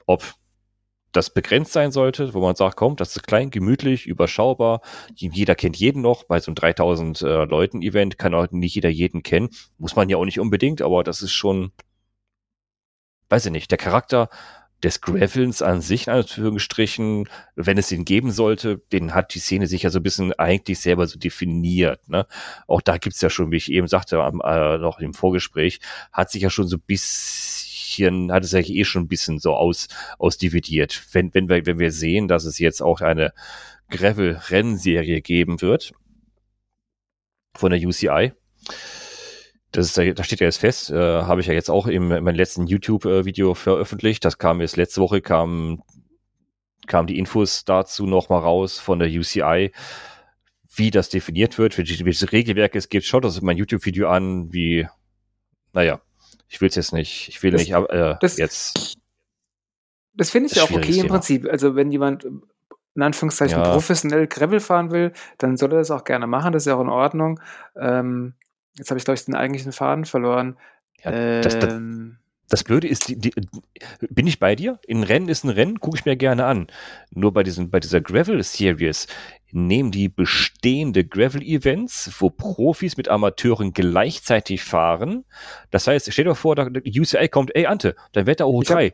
A: Ob das begrenzt sein sollte, wo man sagt, komm, das ist klein, gemütlich, überschaubar, jeder kennt jeden noch, bei so einem 3000 äh, kann auch nicht jeder jeden kennen, muss man ja auch nicht unbedingt, aber das ist schon, weiß ich nicht, der Charakter des Gravelns an sich, in Anführungsstrichen, wenn es ihn geben sollte, den hat die Szene sich ja so ein bisschen eigentlich selber so definiert. Ne? Auch da gibt's ja schon, wie ich eben sagte, am, äh, noch im Vorgespräch, hat sich ja schon so ein bisschen, hat es ja eh schon ein bisschen so aus, ausdividiert. Wenn, wenn, wir, wenn wir sehen, dass es jetzt auch eine Gravel-Rennserie geben wird von der UCI, das ist, da steht ja jetzt fest, äh, habe ich ja jetzt auch im, in meinem letzten YouTube-Video veröffentlicht. Das kam jetzt letzte Woche, kam, kam die Infos dazu nochmal raus von der UCI, wie das definiert wird, welches Regelwerk es gibt. Schaut in mein YouTube-Video an, wie, naja, ich will es jetzt nicht, ich will das, nicht äh,
B: das,
A: jetzt.
B: Das finde ich ja auch okay Thema. im Prinzip. Also wenn jemand in Anführungszeichen ja. professionell Gravel fahren will, dann soll er das auch gerne machen, das ist ja auch in Ordnung. Ähm, Jetzt habe ich, glaube ich, den eigentlichen Faden verloren.
A: Ja, ähm, das, Blöde ist, die, die, bin ich bei dir? Ein Rennen ist ein Rennen, gucke ich mir gerne an. Nur bei, diesen, bei dieser Gravel-Series nehmen die bestehende Gravel-Events, wo Profis mit Amateuren gleichzeitig fahren. Das heißt, stell dir vor, da, UCI kommt, ey Ante, dein Wetter o 3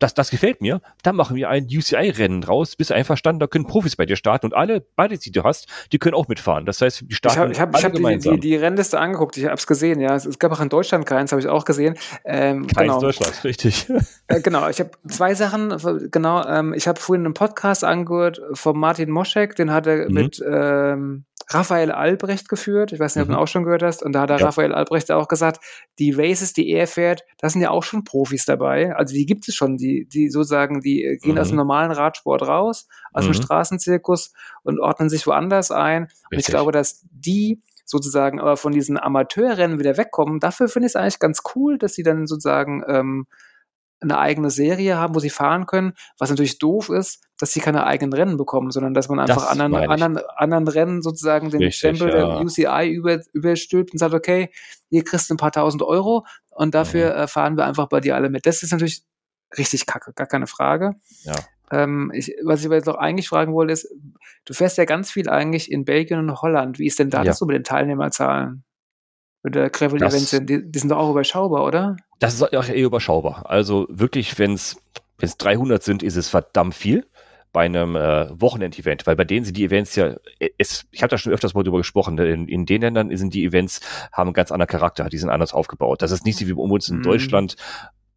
A: das, das gefällt mir, dann machen wir ein UCI-Rennen draus, bist einverstanden, da können Profis bei dir starten und alle, beide, die du hast, die können auch mitfahren. Das heißt, die starten
B: Ich habe hab, ich hab die, die, die Rennliste angeguckt, ich habe es gesehen, ja. Es, es, gab auch in Deutschland keins, habe ich auch gesehen.
A: Ähm, keins genau. Deutschland, richtig.
B: Äh, genau, ich habe zwei Sachen, genau, ähm, ich habe vorhin einen Podcast angehört von Martin Moschek, den hat er mhm. mit ähm, Raphael Albrecht geführt. Ich weiß nicht, ob du ihn mhm. auch schon gehört hast. Und da hat der ja. Raphael Albrecht auch gesagt, die Races, die er fährt, da sind ja auch schon Profis dabei. Also die gibt es schon, die, die sozusagen, die gehen mhm. aus dem mhm. normalen Radsport raus, aus mhm. dem Straßenzirkus und ordnen sich woanders ein. Richtig. Und ich glaube, dass die sozusagen aber von diesen Amateurrennen wieder wegkommen. Dafür finde ich es eigentlich ganz cool, dass sie dann sozusagen ähm, eine eigene Serie haben, wo sie fahren können. Was natürlich doof ist, dass sie keine eigenen Rennen bekommen, sondern dass man einfach anderen, anderen, anderen Rennen sozusagen den Richtig, Stempel ja. der UCI über, überstülpt und sagt, okay, hier kriegst ein paar tausend Euro und dafür mhm. äh, fahren wir einfach bei dir alle mit. Das ist natürlich richtig kacke, gar keine Frage.
A: Ja.
B: Ähm, ich, was ich aber jetzt noch eigentlich fragen wollte, ist, du fährst ja ganz viel eigentlich in Belgien und Holland. Wie ist denn da ja. das so mit den Teilnehmerzahlen? Mit der Gravel-Events sind, die, die sind doch auch überschaubar, oder?
A: Das ist auch eher überschaubar. Also wirklich, wenn es 300 sind, ist es verdammt viel bei einem äh, Wochenend-Event, weil bei denen sind die Events ja, es, ich habe da schon öfters mal drüber gesprochen, ne, in, in den Ländern sind die Events, haben einen ganz anderen Charakter, die sind anders aufgebaut. Das ist nicht so wie bei uns in mhm. Deutschland,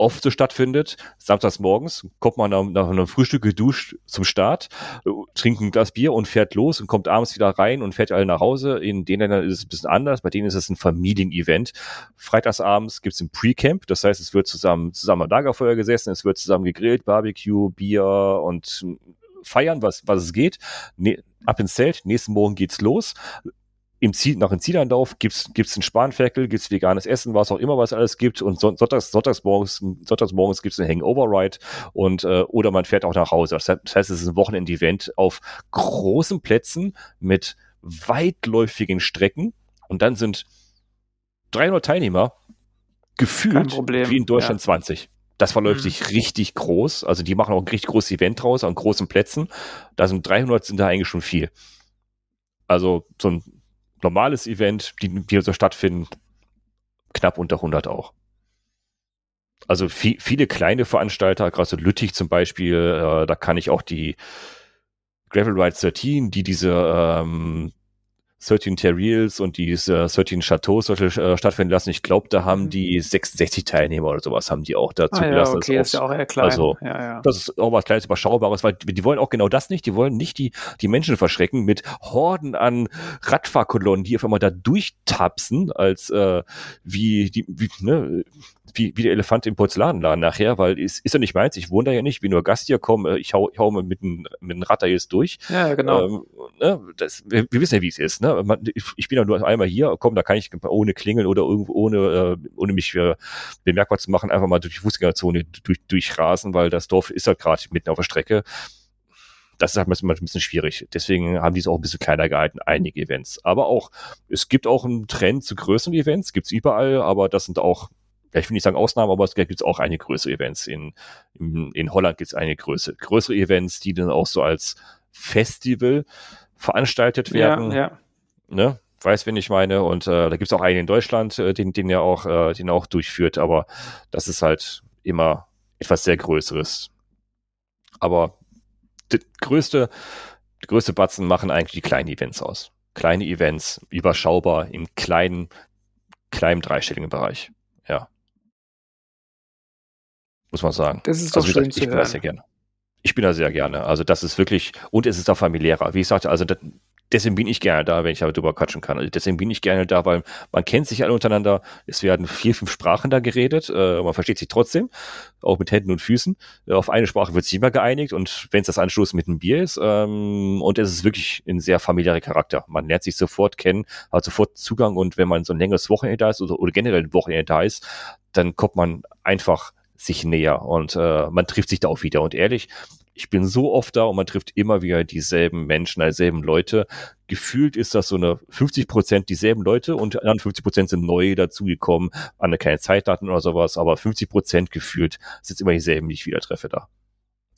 A: oft so stattfindet. Samstags morgens kommt man nach, einem Frühstück geduscht zum Start, trinkt ein Glas Bier und fährt los und kommt abends wieder rein und fährt alle nach Hause. In den Ländern ist es ein bisschen anders. Bei denen ist es ein Familienevent. Freitagsabends gibt es ein Pre-Camp. Das heißt, es wird zusammen, zusammen am Lagerfeuer gesessen, es wird zusammen gegrillt, Barbecue, Bier und feiern, was, was es geht. Ne, ab ins Zelt. Nächsten Morgen geht's los im Ziel, nach dem Zielanlauf gibt's gibt's einen Spanferkel, gibt's veganes Essen, was auch immer, was alles gibt. Und sonntags, sonntags morgens, sonntags morgens gibt's einen Hangover-Ride und äh, oder man fährt auch nach Hause. Das heißt, es ist ein Wochenend-Event auf großen Plätzen mit weitläufigen Strecken und dann sind 300 Teilnehmer gefühlt wie in Deutschland ja. 20. Das verläuft mhm. sich richtig groß. Also die machen auch ein richtig großes Event draus an großen Plätzen. Da sind 300 sind da eigentlich schon viel. Also so ein normales Event, die, die so stattfinden, knapp unter 100 auch. Also viel, viele kleine Veranstalter, gerade so Lüttich zum Beispiel, äh, da kann ich auch die Gravel Ride 13, die diese ähm, 13 Terriers und die 13 Chateaus äh, stattfinden lassen. Ich glaube, da haben mhm. die 66 Teilnehmer oder sowas haben die auch dazu
B: ah,
A: gelassen.
B: Ja, okay, das ist ja auch eher klein.
A: Also, ja, ja. das ist auch was kleines Überschaubares, weil die wollen auch genau das nicht. Die wollen nicht die, die Menschen verschrecken mit Horden an Radfahrkolonnen, die auf einmal da durchtapsen, als äh, wie die, wie, ne, wie, wie der Elefant im Porzellanladen nachher, weil es ist ja nicht meins, ich wohne da ja nicht, wie nur Gast hier komme, ich hau, ich hau mit mit dem Rad da jetzt durch.
B: Ja, genau. Ähm,
A: ne, das, wir, wir, wissen ja, wie es ist. Ne? Man, ich, ich, bin ja nur einmal hier, komm, da kann ich ohne klingeln oder irgendwo ohne, äh, ohne mich äh, bemerkbar zu machen, einfach mal durch die Fußgängerzone durch, durchrasen, weil das Dorf ist halt gerade mitten auf der Strecke das ist halt manchmal ein bisschen schwierig. Deswegen haben die es auch ein bisschen kleiner gehalten, einige Events. Aber auch, es gibt auch einen Trend zu größeren Events, gibt's überall, aber das sind auch ja, ich will nicht sagen Ausnahmen, aber es gibt auch einige größere Events. In, in, in Holland gibt es einige größere, größere Events, die dann auch so als Festival veranstaltet werden. Ja, ja. Ne? Weiß, wen ich meine. Und äh, da gibt es auch einen in Deutschland, äh, den, den er auch, äh, den er auch durchführt, aber das ist halt immer etwas sehr Größeres. Aber die größte, die größte Batzen machen eigentlich die kleinen Events aus. Kleine Events, überschaubar, im kleinen, kleinen dreistelligen Bereich. Ja. Muss man sagen.
B: Das ist doch also, schön gesagt,
A: ich bin da sehr gerne. Ich bin da sehr gerne. Also das ist wirklich, und es ist da familiärer. Wie ich sagte, also das, deswegen bin ich gerne da, wenn ich darüber quatschen kann. Also deswegen bin ich gerne da, weil man kennt sich alle untereinander. Es werden vier, fünf Sprachen da geredet. Äh, man versteht sich trotzdem, auch mit Händen und Füßen. Äh, auf eine Sprache wird sich immer geeinigt und wenn es das Anschluss mit einem Bier ist. Ähm, und es ist wirklich ein sehr familiärer Charakter. Man lernt sich sofort kennen, hat sofort Zugang und wenn man so ein längeres Wochenende da ist oder, oder generell ein Wochenende da ist, dann kommt man einfach sich näher und äh, man trifft sich da auch wieder. Und ehrlich, ich bin so oft da und man trifft immer wieder dieselben Menschen, dieselben Leute. Gefühlt ist das so eine 50 Prozent dieselben Leute und dann 50 Prozent sind neue dazugekommen, an keine Zeitdaten oder sowas, aber 50 Prozent gefühlt sind immer dieselben, die ich wieder treffe da.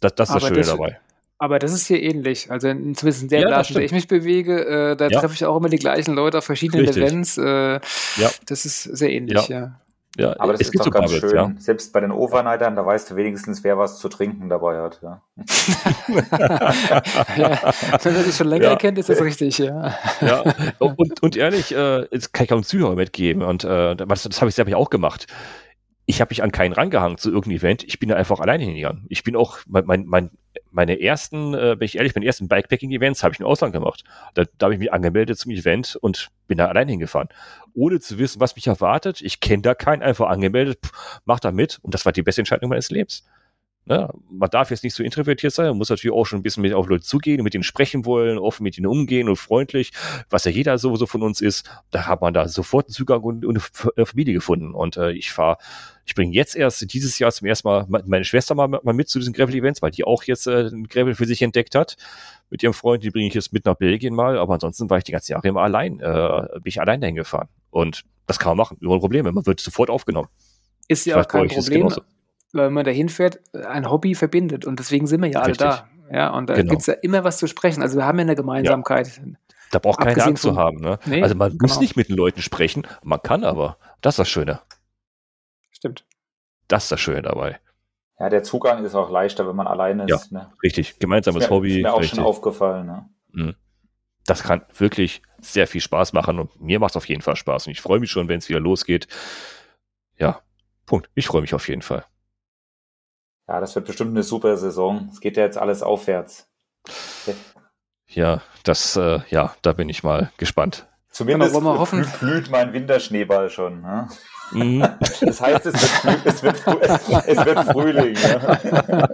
A: Das, das ist aber das Schöne das, dabei.
B: Aber das ist hier ähnlich. Also zumindest in der ja, Blase, in der ich mich bewege, äh, da ja. treffe ich auch immer die gleichen Leute auf verschiedenen Richtig. Events. Äh, ja. Das ist sehr ähnlich, ja. ja.
C: Ja, aber das ist doch ganz schön. Ja. Selbst bei den Overnightern, da weißt du wenigstens, wer was zu trinken dabei hat. Ja.
B: ja, wenn man dich schon länger ja. kennt, ist das richtig, ja.
A: ja. Und, und ehrlich, äh, jetzt kann ich auch einen Zuhörer mitgeben und äh, das, das habe ich selber auch gemacht. Ich habe mich an keinen rangehangen zu irgendeinem Event. Ich bin da einfach alleine hingegangen. Ich bin auch, mein, mein, mein meine ersten, äh, bin ich ehrlich, meine ersten Bikepacking-Events habe ich in Ausland gemacht. Da, da habe ich mich angemeldet zum Event und bin da allein hingefahren. Ohne zu wissen, was mich erwartet. Ich kenne da keinen, einfach angemeldet, pff, mach da mit. Und das war die beste Entscheidung meines Lebens. Ne? Man darf jetzt nicht so introvertiert sein, man muss natürlich auch schon ein bisschen mit auf Leute zugehen, mit ihnen sprechen wollen, offen mit ihnen umgehen und freundlich, was ja jeder sowieso von uns ist. Da hat man da sofort einen Zugang und, und eine Familie gefunden. Und äh, ich fahre, ich bringe jetzt erst dieses Jahr zum ersten Mal meine Schwester mal, mal mit zu diesen Gravel-Events, weil die auch jetzt äh, ein Gravel für sich entdeckt hat. Mit ihrem Freund, die bringe ich jetzt mit nach Belgien mal, aber ansonsten war ich die ganzen Jahre immer allein, äh, bin ich allein dahin gefahren. Und das kann man machen, ohne Probleme. Man wird sofort aufgenommen.
B: Ist ja auch kein Problem wenn man da hinfährt, ein Hobby verbindet. Und deswegen sind wir ja Richtig. alle da. Ja, und da genau. gibt es ja immer was zu sprechen. Also wir haben ja eine Gemeinsamkeit. Ja.
A: Da braucht keine Angst zu haben. Ne? Nee, also man genau. muss nicht mit den Leuten sprechen, man kann aber. Das ist das Schöne.
B: Stimmt.
A: Das ist das Schöne dabei.
C: Ja, der Zugang ist auch leichter, wenn man alleine ist.
A: Ja, ne? richtig. Gemeinsames ist mir, Hobby. Ist
C: mir auch
A: richtig.
C: schon aufgefallen. Ne?
A: Das kann wirklich sehr viel Spaß machen und mir macht es auf jeden Fall Spaß. Und ich freue mich schon, wenn es wieder losgeht. Ja, Punkt. Ich freue mich auf jeden Fall.
C: Ja, das wird bestimmt eine super Saison. Es geht ja jetzt alles aufwärts.
A: Okay. Ja, das, äh, ja, da bin ich mal gespannt.
C: Zumindest blüht, blüht mein Winterschneeball schon. Ne? Mhm. Das heißt, es wird, es wird, es wird Frühling. Ja.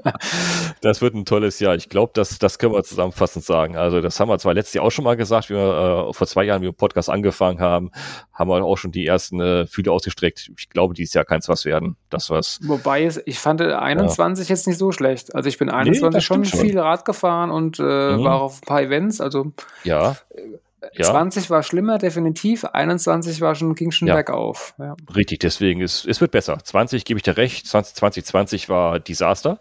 A: Das wird ein tolles Jahr. Ich glaube, das, das können wir zusammenfassend sagen. Also das haben wir zwar letztes Jahr auch schon mal gesagt, wie wir äh, vor zwei Jahren, wie wir Podcast angefangen haben, haben wir auch schon die ersten äh, Fühle ausgestreckt. Ich glaube, dieses Jahr kann es was werden. Das was.
B: Wobei ich fand 21 ja. jetzt nicht so schlecht. Also ich bin 21 nee, schon viel Rad gefahren und äh, mhm. war auf ein paar Events. Also
A: ja.
B: Äh, ja. 20 war schlimmer, definitiv. 21 war schon, ging schon ja. bergauf. Ja.
A: Richtig, deswegen, es, es wird besser. 20 gebe ich dir recht. 20, 2020 war Desaster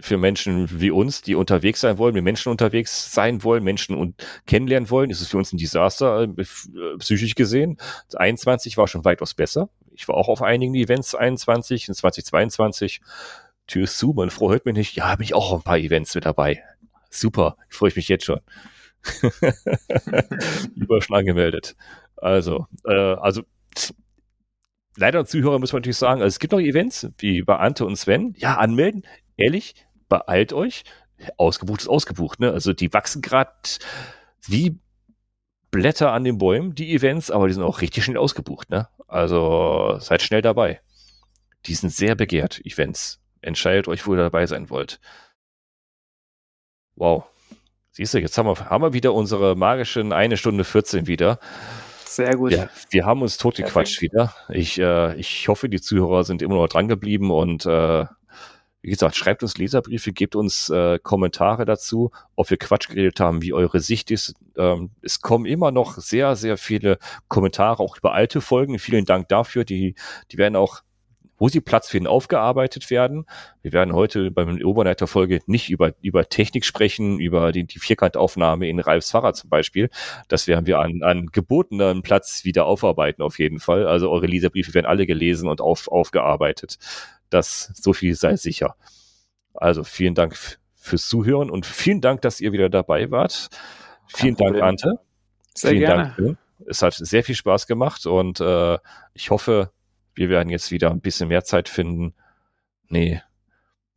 A: für Menschen wie uns, die unterwegs sein wollen, mit Menschen unterwegs sein wollen, Menschen und kennenlernen wollen, ist es für uns ein Desaster, äh, äh psychisch gesehen. 21 war schon weitaus besser. Ich war auch auf einigen Events 21 und 2022. Tür ist zu, Frau hört mich nicht. Ja, bin ich auch auf ein paar Events mit dabei. Super, freue ich mich jetzt schon. Überschlag gemeldet. Also, äh, also leider Zuhörer muss man natürlich sagen, also es gibt noch Events wie bei Ante und Sven. Ja, anmelden. Ehrlich, beeilt euch. Ausgebucht ist ausgebucht. Ne? Also die wachsen gerade wie Blätter an den Bäumen, die Events, aber die sind auch richtig schnell ausgebucht. Ne? Also seid schnell dabei. Die sind sehr begehrt, Events. Entscheidet euch, wo ihr dabei sein wollt. Wow. Siehst du, jetzt haben wir, haben wir wieder unsere magischen eine Stunde 14 wieder.
B: Sehr gut.
A: Ja, wir haben uns totgequatscht wieder. Ich, äh, ich hoffe, die Zuhörer sind immer noch dran geblieben und äh, wie gesagt, schreibt uns Leserbriefe, gebt uns äh, Kommentare dazu, ob wir Quatsch geredet haben, wie eure Sicht ist. Ähm, es kommen immer noch sehr, sehr viele Kommentare, auch über alte Folgen. Vielen Dank dafür. Die, die werden auch wo sie Platz finden, aufgearbeitet werden. Wir werden heute beim Overnighter-Folge nicht über, über Technik sprechen, über die, die Vierkantaufnahme in Ralfs Fahrrad zum Beispiel. Das werden wir an, an gebotenen Platz wieder aufarbeiten auf jeden Fall. Also eure Leserbriefe werden alle gelesen und auf, aufgearbeitet. Das, so viel sei sicher. Also vielen Dank fürs Zuhören und vielen Dank, dass ihr wieder dabei wart. Vielen Dank, Ante.
B: Sehr
A: vielen
B: gerne.
A: Dank. Es hat sehr viel Spaß gemacht und äh, ich hoffe, wir werden jetzt wieder ein bisschen mehr Zeit finden. Nee,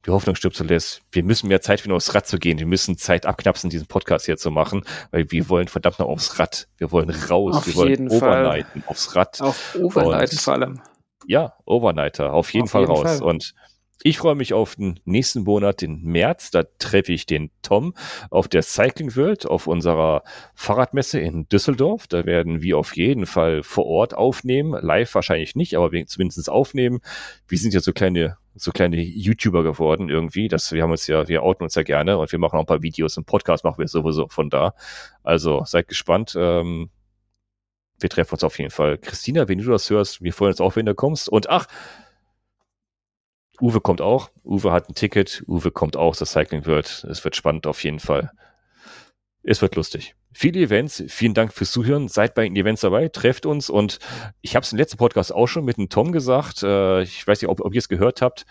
A: die Hoffnung stirbt zuletzt. Wir müssen mehr Zeit finden, aufs Rad zu gehen. Wir müssen Zeit abknapsen, diesen Podcast hier zu machen, weil wir wollen verdammt noch aufs Rad. Wir wollen raus.
B: Auf
A: wir wollen
B: jeden Fall.
A: overnighten aufs Rad.
B: Auf Overnight
A: Und-
B: vor allem.
A: Ja, Overnighter, auf jeden
B: Auf
A: Fall
B: jeden
A: raus.
B: Fall.
A: Und ich freue mich auf den nächsten Monat, den März. Da treffe ich den Tom auf der Cycling World, auf unserer Fahrradmesse in Düsseldorf. Da werden wir auf jeden Fall vor Ort aufnehmen. Live wahrscheinlich nicht, aber zumindest aufnehmen. Wir sind ja so kleine, so kleine YouTuber geworden irgendwie. Das, wir haben uns ja, wir outen uns ja gerne und wir machen auch ein paar Videos. Einen Podcast machen wir sowieso von da. Also seid gespannt. Ähm, wir treffen uns auf jeden Fall. Christina, wenn du das hörst, wir freuen uns auch, wenn du kommst. Und ach, Uwe kommt auch. Uwe hat ein Ticket. Uwe kommt auch zur Cycling World. Es wird spannend auf jeden Fall. Es wird lustig. Viele Events. Vielen Dank fürs Zuhören. Seid bei den Events dabei. Trefft uns. Und ich habe es im letzten Podcast auch schon mit dem Tom gesagt. Äh, ich weiß nicht, ob, ob ihr es gehört habt.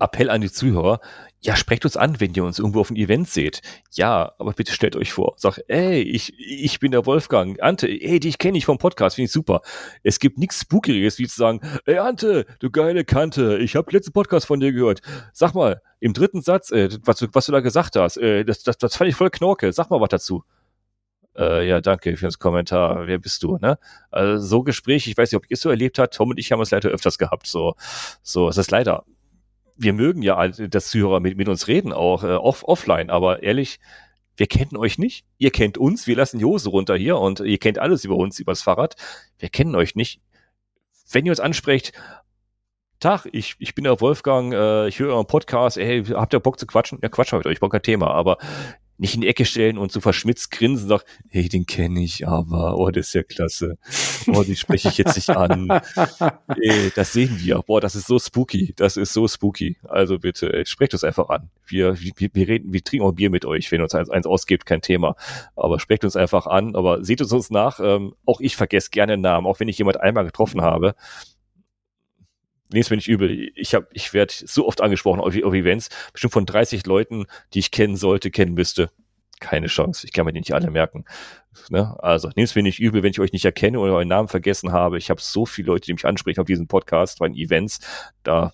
A: Appell an die Zuhörer. Ja, sprecht uns an, wenn ihr uns irgendwo auf einem Event seht. Ja, aber bitte stellt euch vor. Sag, ey, ich, ich bin der Wolfgang. Ante, ey, dich kenne ich vom Podcast, finde ich super. Es gibt nichts Spookiges, wie zu sagen, ey Ante, du geile Kante, ich habe letzten Podcast von dir gehört. Sag mal, im dritten Satz, äh, was, du, was du da gesagt hast, äh, das, das, das fand ich voll Knorke. Sag mal was dazu. Äh, ja, danke für das Kommentar. Wer bist du, ne? Also so Gespräche, ich weiß nicht, ob ihr es so erlebt habt. Tom und ich haben es leider öfters gehabt. So, so, es ist leider. Wir mögen ja, dass Zuhörer mit, mit uns reden, auch äh, off, offline, aber ehrlich, wir kennen euch nicht. Ihr kennt uns, wir lassen die Hose runter hier und ihr kennt alles über uns, übers Fahrrad. Wir kennen euch nicht. Wenn ihr uns ansprecht, Tag, ich, ich bin der Wolfgang, äh, ich höre euren Podcast, ey, habt ihr Bock zu quatschen? Ja, quatsch mal mit euch, Bock kein Thema, aber nicht in die Ecke stellen und so verschmitzt grinsen sagen, hey, den kenne ich aber, oh, das ist ja klasse. Oh, die spreche ich jetzt nicht an. Ey, das sehen wir. Boah, das ist so spooky. Das ist so spooky. Also bitte, ey, sprecht uns einfach an. Wir, wir, wir reden, wir trinken auch Bier mit euch, wenn uns eins, eins ausgibt, kein Thema. Aber sprecht uns einfach an, aber seht uns uns nach. Ähm, auch ich vergesse gerne Namen, auch wenn ich jemand einmal getroffen habe. Nehmt mir nicht übel. Ich hab, ich werde so oft angesprochen auf, auf Events, bestimmt von 30 Leuten, die ich kennen sollte, kennen müsste. Keine Chance. Ich kann mir die nicht alle merken. Ne? Also nehmt es mir nicht übel, wenn ich euch nicht erkenne oder euren Namen vergessen habe. Ich habe so viele Leute, die mich ansprechen auf diesen Podcast, bei Events. Da,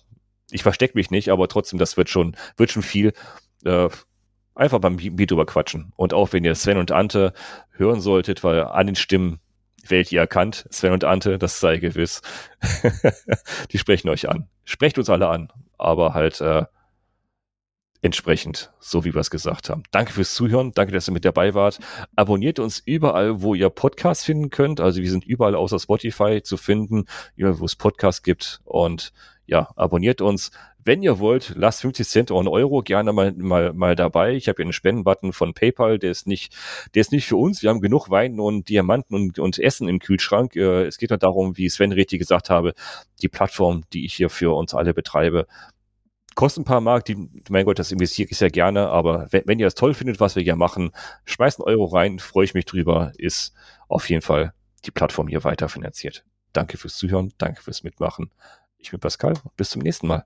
A: ich verstecke mich nicht, aber trotzdem, das wird schon, wird schon viel. Äh, einfach beim Bier drüber quatschen. Und auch wenn ihr Sven und Ante hören solltet, weil an den Stimmen werdet ihr erkannt, Sven und Ante, das sei gewiss. die sprechen euch an. Sprecht uns alle an, aber halt äh, entsprechend, so wie wir es gesagt haben. Danke fürs Zuhören, danke, dass ihr mit dabei wart. Abonniert uns überall, wo ihr Podcasts finden könnt. Also wir sind überall außer Spotify zu finden, überall, wo es Podcasts gibt. Und ja, abonniert uns. Wenn ihr wollt, lasst 50 Cent oder einen Euro gerne mal, mal, mal dabei. Ich habe hier einen Spendenbutton von PayPal, der ist nicht, der ist nicht für uns. Wir haben genug Wein und Diamanten und, und Essen im Kühlschrank. Äh, Es geht nur darum, wie Sven richtig gesagt habe, die Plattform, die ich hier für uns alle betreibe, kostet ein paar Mark, die, mein Gott, das investiere ich sehr gerne, aber wenn, wenn ihr das toll findet, was wir hier machen, schmeißt einen Euro rein, freue ich mich drüber, ist auf jeden Fall die Plattform hier weiterfinanziert. Danke fürs Zuhören, danke fürs Mitmachen. Ich bin Pascal, bis zum nächsten Mal.